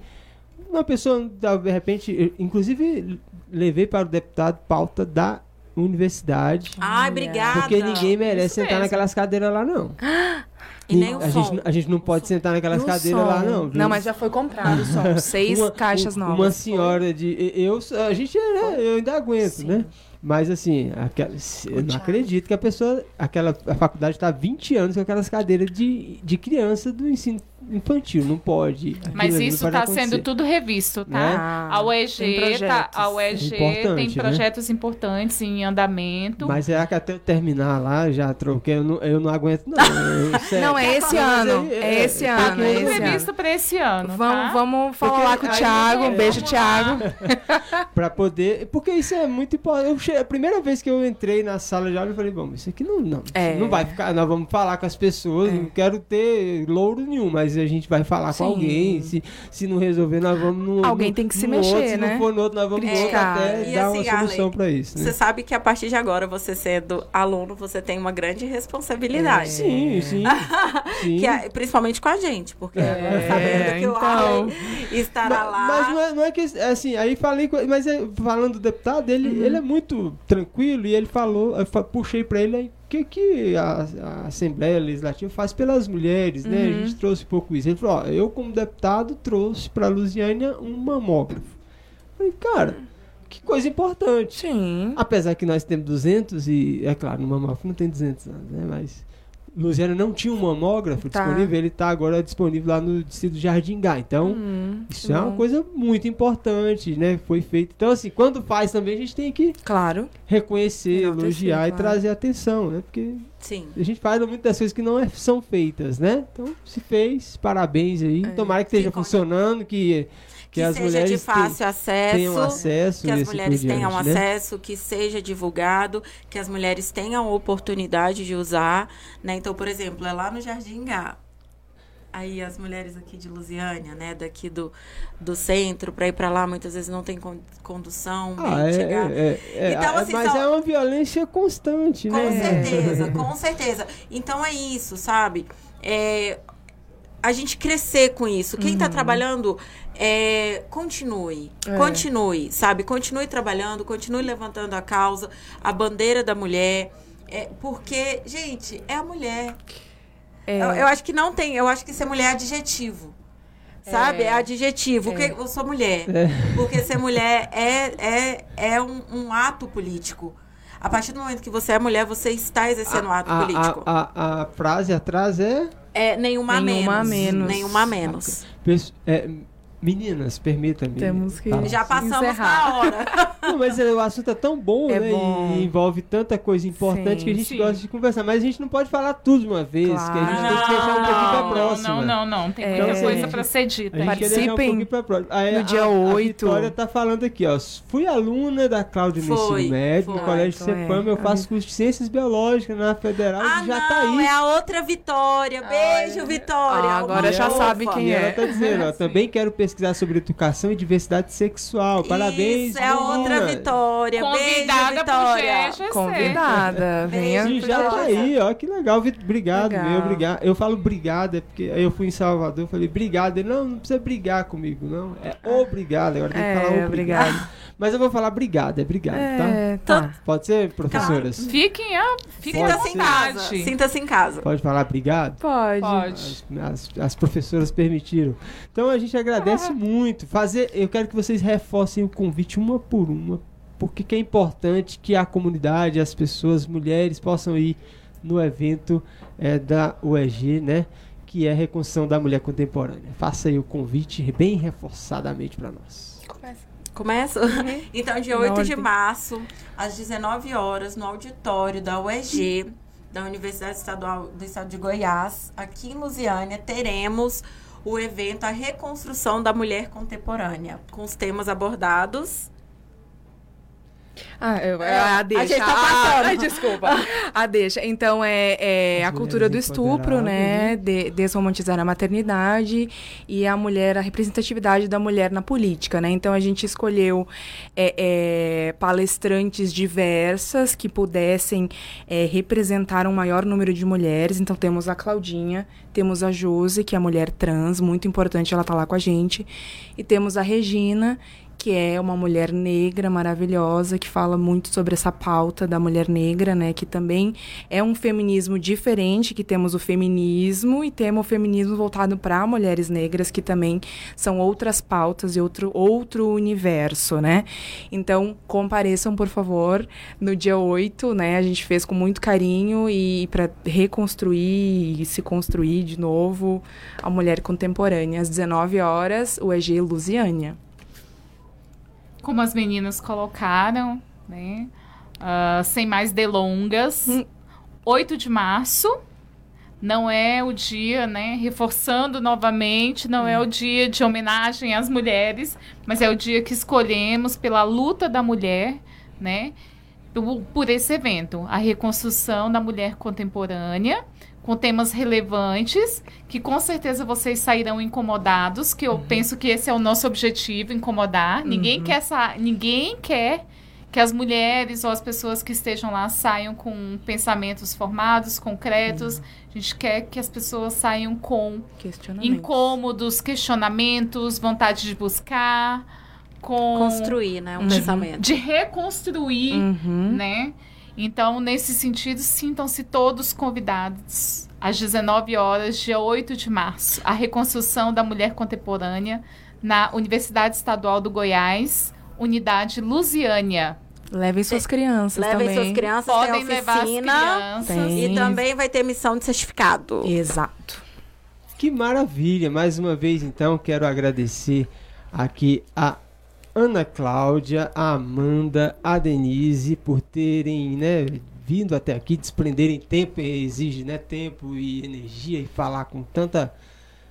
uma pessoa, da- de repente, inclusive, levei para o deputado pauta da universidade. Ai, obrigada. Porque ninguém merece Isso sentar mesmo. naquelas cadeiras lá, não. [GASPS] E nem o a, som. gente, a gente não pode sentar naquelas E cadeiras som? lá, não. viu? Não, mas já foi comprado o [LAUGHS] som. Seis Uma- caixas novas. Uma senhora de. Eu, a gente, né, eu ainda aguento, né? Mas assim, aquela, eu não acredito que a pessoa. Aquela, a faculdade está há 20 anos com aquelas cadeiras de, de criança do ensino infantil. Não pode. Mas isso está sendo tudo revisto, tá? Né? Ah, A tem UEG, tá, projetos. a UEG É tem né? projetos importantes em andamento. Mas será que até eu terminar lá, já troquei, eu não, eu não aguento, não. Eu-. Não, é esse ano. aí, É esse é, ano, é esse ano. previsto para esse ano, Vamos, tá? vamos falar Porque lá com o Thiago. é, Um beijo, Thiago. [LAUGHS] Pra poder. Porque isso é muito importante. Eu che- A primeira vez que eu entrei na sala de aula, eu falei, bom, isso aqui não. Não, É. não vai ficar. Nós vamos falar com as pessoas. Não quero ter louro nenhum, mas a gente vai falar Sim. com alguém. Se, se não resolver, nós vamos no. Alguém no- tem que se mexer, outro, Se né? não for no outro, nós vamos no outro Criticar. até E dar assim, uma solução pra isso. Né? Você sabe que a partir de agora, você sendo aluno, você tem uma grande responsabilidade. Sim, sim. [LAUGHS] sim. Que é- principalmente com a gente, porque agora sabendo que o então. Arley estará Ma- lá. Mas não é, não é que, assim, aí falei, com- mas é, falando do deputado, ele, Uhum. ele é muito tranquilo e ele falou, eu puxei pra ele aí, o que, que a, a Assembleia Legislativa faz pelas mulheres, né? Uhum. A gente trouxe um pouco isso. Ele falou, ó, eu como deputado trouxe pra Lusiânia um mamógrafo. Falei, cara, que coisa importante. Sim. Apesar que nós temos 200 e, é claro, no mamógrafo não tem 200 anos, né? Mas Luziana não tinha um mamógrafo Tá. disponível, ele está agora disponível lá no distrito Jardim Gá. Então, Hum, isso é uma bom. coisa muito importante, né? Foi feito. Então, assim, quando faz também, a gente tem que Claro. reconhecer, Enaltecer, elogiar e claro. trazer atenção, né? Porque Sim. a gente faz muitas das coisas que não é- são feitas, né? Então, se fez, parabéns aí. É. Tomara que esteja funcionando, que, que, Que, as seja mulheres de fácil acesso. tenham acesso que as mulheres tenham diante, né? acesso, que seja divulgado, que as mulheres tenham oportunidade de usar, né? Então, por exemplo, é lá no Jardim Gá. Aí as mulheres aqui de Lusiânia, né, daqui do, do centro, para ir para lá, muitas vezes não tem con- condução, Ah, é, chegar. é, é, Então, é, assim, mas é uma violência constante, Com né? certeza, [LAUGHS] com certeza. Então é isso, sabe? É, a gente crescer com isso. Quem tá trabalhando, é, continue. É. Continue, sabe? Continue trabalhando, continue levantando a causa, a bandeira da mulher. É, porque, gente, é a mulher. É. Eu, eu acho que não tem. Eu acho que ser mulher é adjetivo. Sabe? É, adjetivo. Porque eu sou mulher. É. Porque ser mulher é, é, é um, um ato político. A partir do momento que você é mulher, você está exercendo um ato a, político. A, a, a frase atrás é, É nenhuma, Nenhuma a menos. menos. Nenhuma a menos. pesso- é, Meninas, permita-me. Temos que- falar. Já passamos Encerrar. da hora. Não, mas é, o assunto é tão bom, É né? bom. E envolve tanta coisa importante Sim. que a gente Sim. gosta de conversar. Mas a gente não pode falar tudo de uma vez, que a gente Claro. tem que deixar um pouquinho pra não, próxima. não, não, não. Tem É. muita coisa Então, pra ser dita. A gente quer deixar um Participem pouquinho pra próxima. Aí, no a- dia a, 8. A Vitória tá falando aqui, ó. Fui aluna da Cláudia no ensino médio, no. Colégio Então é. Cepam. Eu faço curso de Ciências Biológicas na Federal Ah, e já não, tá aí. é a outra Vitória. Beijo, Vitória. Ah, agora já sabe quem E ela é. tá dizendo, ó, [LAUGHS] também quero pesquisar sobre educação e diversidade sexual. Parabéns, Isso, é outra. Vitória. Beijo, Convidada pro Vitória. GGC. Convidada. Venha. Sim, já tá aí, ó, que legal, obrigado, Legal. meu, obrigado. Eu falo obrigado, é porque aí eu fui em Salvador, falei obrigado. Ele, não, não precisa brigar comigo, não, é obrigado, agora tem que falar É, obrigado. obrigado. Mas eu vou falar obrigado, é obrigado, É, Então, tá. tá? Pode ser, professoras? Fiquem, ah, fiquem à Sinta-se em casa. Sinta-se em casa. Pode falar obrigado? Pode. Pode. As, as- as professoras permitiram. Então a gente agradece muito. Fazer, eu quero que vocês reforcem o convite uma por uma, porque que é importante que a comunidade, as pessoas, mulheres possam ir no evento é, da UEG, né? Que é a Reconstrução da Mulher Contemporânea. Faça aí o convite bem reforçadamente para nós. Começa? [LAUGHS] Então, dia Na 8 de março, às 19 horas, no auditório da UEG, da Universidade Estadual do Estado de Goiás, aqui em Lusiânia, teremos o evento A Reconstrução da Mulher Contemporânea, com os temas abordados. Ah, eu, É, a a deixa. gente tá Ah, passando. ai, desculpa. [LAUGHS] A deixa. Então, é, é a cultura do estupro, né? De, desromantizar a maternidade e a mulher, a representatividade da mulher na política, né? Então, a gente escolheu é, é, palestrantes diversas que pudessem é, representar um maior número de mulheres. Então, temos a Claudinha, temos a Josi, que é a mulher trans, muito importante ela tá lá com a gente. E temos a Regina, que é uma mulher negra maravilhosa que fala muito sobre essa pauta da mulher negra, né, que também é um feminismo diferente, que temos o feminismo e temos o feminismo voltado para mulheres negras, que também são outras pautas e outro outro universo, né? Então, compareçam, por favor, no dia 8, né? A gente fez com muito carinho e para reconstruir e se construir de novo a mulher contemporânea às 19 horas, o EG Lusiânia. Como as meninas colocaram, né? Ah, sem mais delongas. Hum. 8 de março. Não é o dia, né? Reforçando novamente, não é o dia de homenagem às mulheres, mas é o dia que escolhemos pela luta da mulher, né? Por, por esse evento, a reconstrução da mulher contemporânea, com temas relevantes, que com certeza vocês sairão incomodados, que eu penso que esse é o nosso objetivo, incomodar. Ninguém quer sa ninguém quer que as mulheres ou as pessoas que estejam lá saiam com pensamentos formados, concretos. A gente quer que as pessoas saiam com Questionamento. incômodos, questionamentos, vontade de buscar, com Construir, né? Um Uhum. pensamento. de reconstruir, Uhum. né? Então, nesse sentido, sintam-se todos convidados às 19 horas, dia 8 de março, a reconstrução da mulher contemporânea na Universidade Estadual do Goiás, Unidade Lusiânia. Levem suas crianças Levem também. suas crianças, Podem tem levar as oficina. crianças. Tem. E também vai ter missão de certificado. Exato. Que maravilha! Mais uma vez, então, quero agradecer aqui a Ana Cláudia, a Amanda, a Denise por terem, né, vindo até aqui, desprenderem tempo, exige, né, tempo e energia e falar com tanta.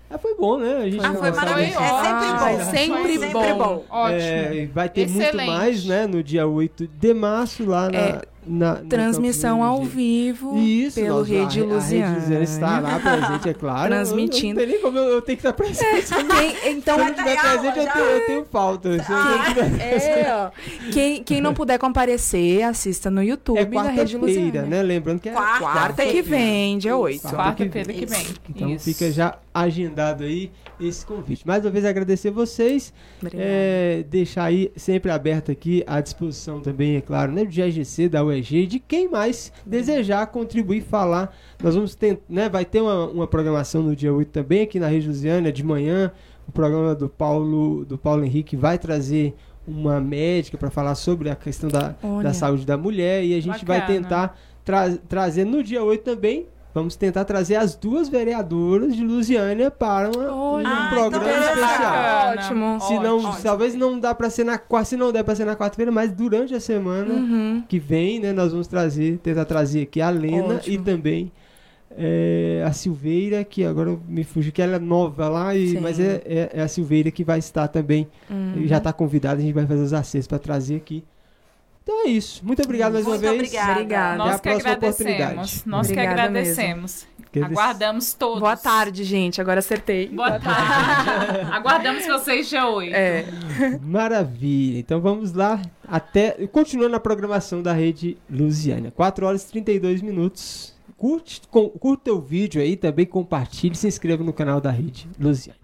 Ah, foi bom, né? A gente Ah, foi maravilhoso. É sempre bom. é sempre bom. Ótimo. É, vai ter muito Excelente. mais, né, no dia 8 de março lá na, É, na- Transmissão ao vivo Isso, pelo nós- Rede a, a Rede Lusiana. Lusiana estará presente, é claro. Transmitindo. Eu, eu, não tem nem como eu, eu tenho que estar presente. Quem- então, Se eu não Vai tiver presente, eu tenho, eu tenho falta. Não tiver- é. Quem, quem não puder comparecer, assista no YouTube É da Rede Lusiana. né? Lembrando que é Quarta- Quarta que vem, dia 8. Quarta Quarta-feira que vem. Então Isso. fica já agendado aí esse convite. Mais uma vez agradecer vocês. É, deixar aí sempre aberto aqui à disposição também, é claro, né, do GRGC, da E de quem mais desejar contribuir, falar. Nós vamos ter, né, vai ter uma, uma programação no dia 8 também aqui na Rede Lusiana, de manhã, o programa do Paulo, do Paulo Henrique vai trazer uma médica para falar sobre a questão da, Olha. da saúde da mulher e a gente vai Bacana. tentar tra- trazer no dia 8 também vamos tentar trazer as duas vereadoras de Lusiânia para uma- um Olha, Ah, programa então especial. Ótimo. Se não, Ótimo. talvez não dá para ser na quarta, se não der para ser na quarta-feira, mas durante a semana Uhum. que vem, né, nós vamos trazer, tentar trazer aqui a Lena Ótimo. e também é, a Silveira, que agora me fugiu, que ela é nova lá, e, Sim. mas é, é- é a Silveira que vai estar também, Uhum. já está convidada, a gente vai fazer os acessos para trazer aqui. Então é isso. Muito obrigado mais uma Muito vez. obrigada. Obrigada. Nós a que próxima agradecemos. oportunidade. Nós que Obrigada agradecemos. Quer- Aguardamos todos. Boa tarde, gente. Agora acertei. Boa tarde. [LAUGHS] Aguardamos vocês dia 8. É. Maravilha. Então vamos lá. Até. Continuando a programação da rede Lusiana. 4 horas e 32 minutos. Curte, com, curta o vídeo aí, também compartilhe, se inscreva no canal da rede Lusiana.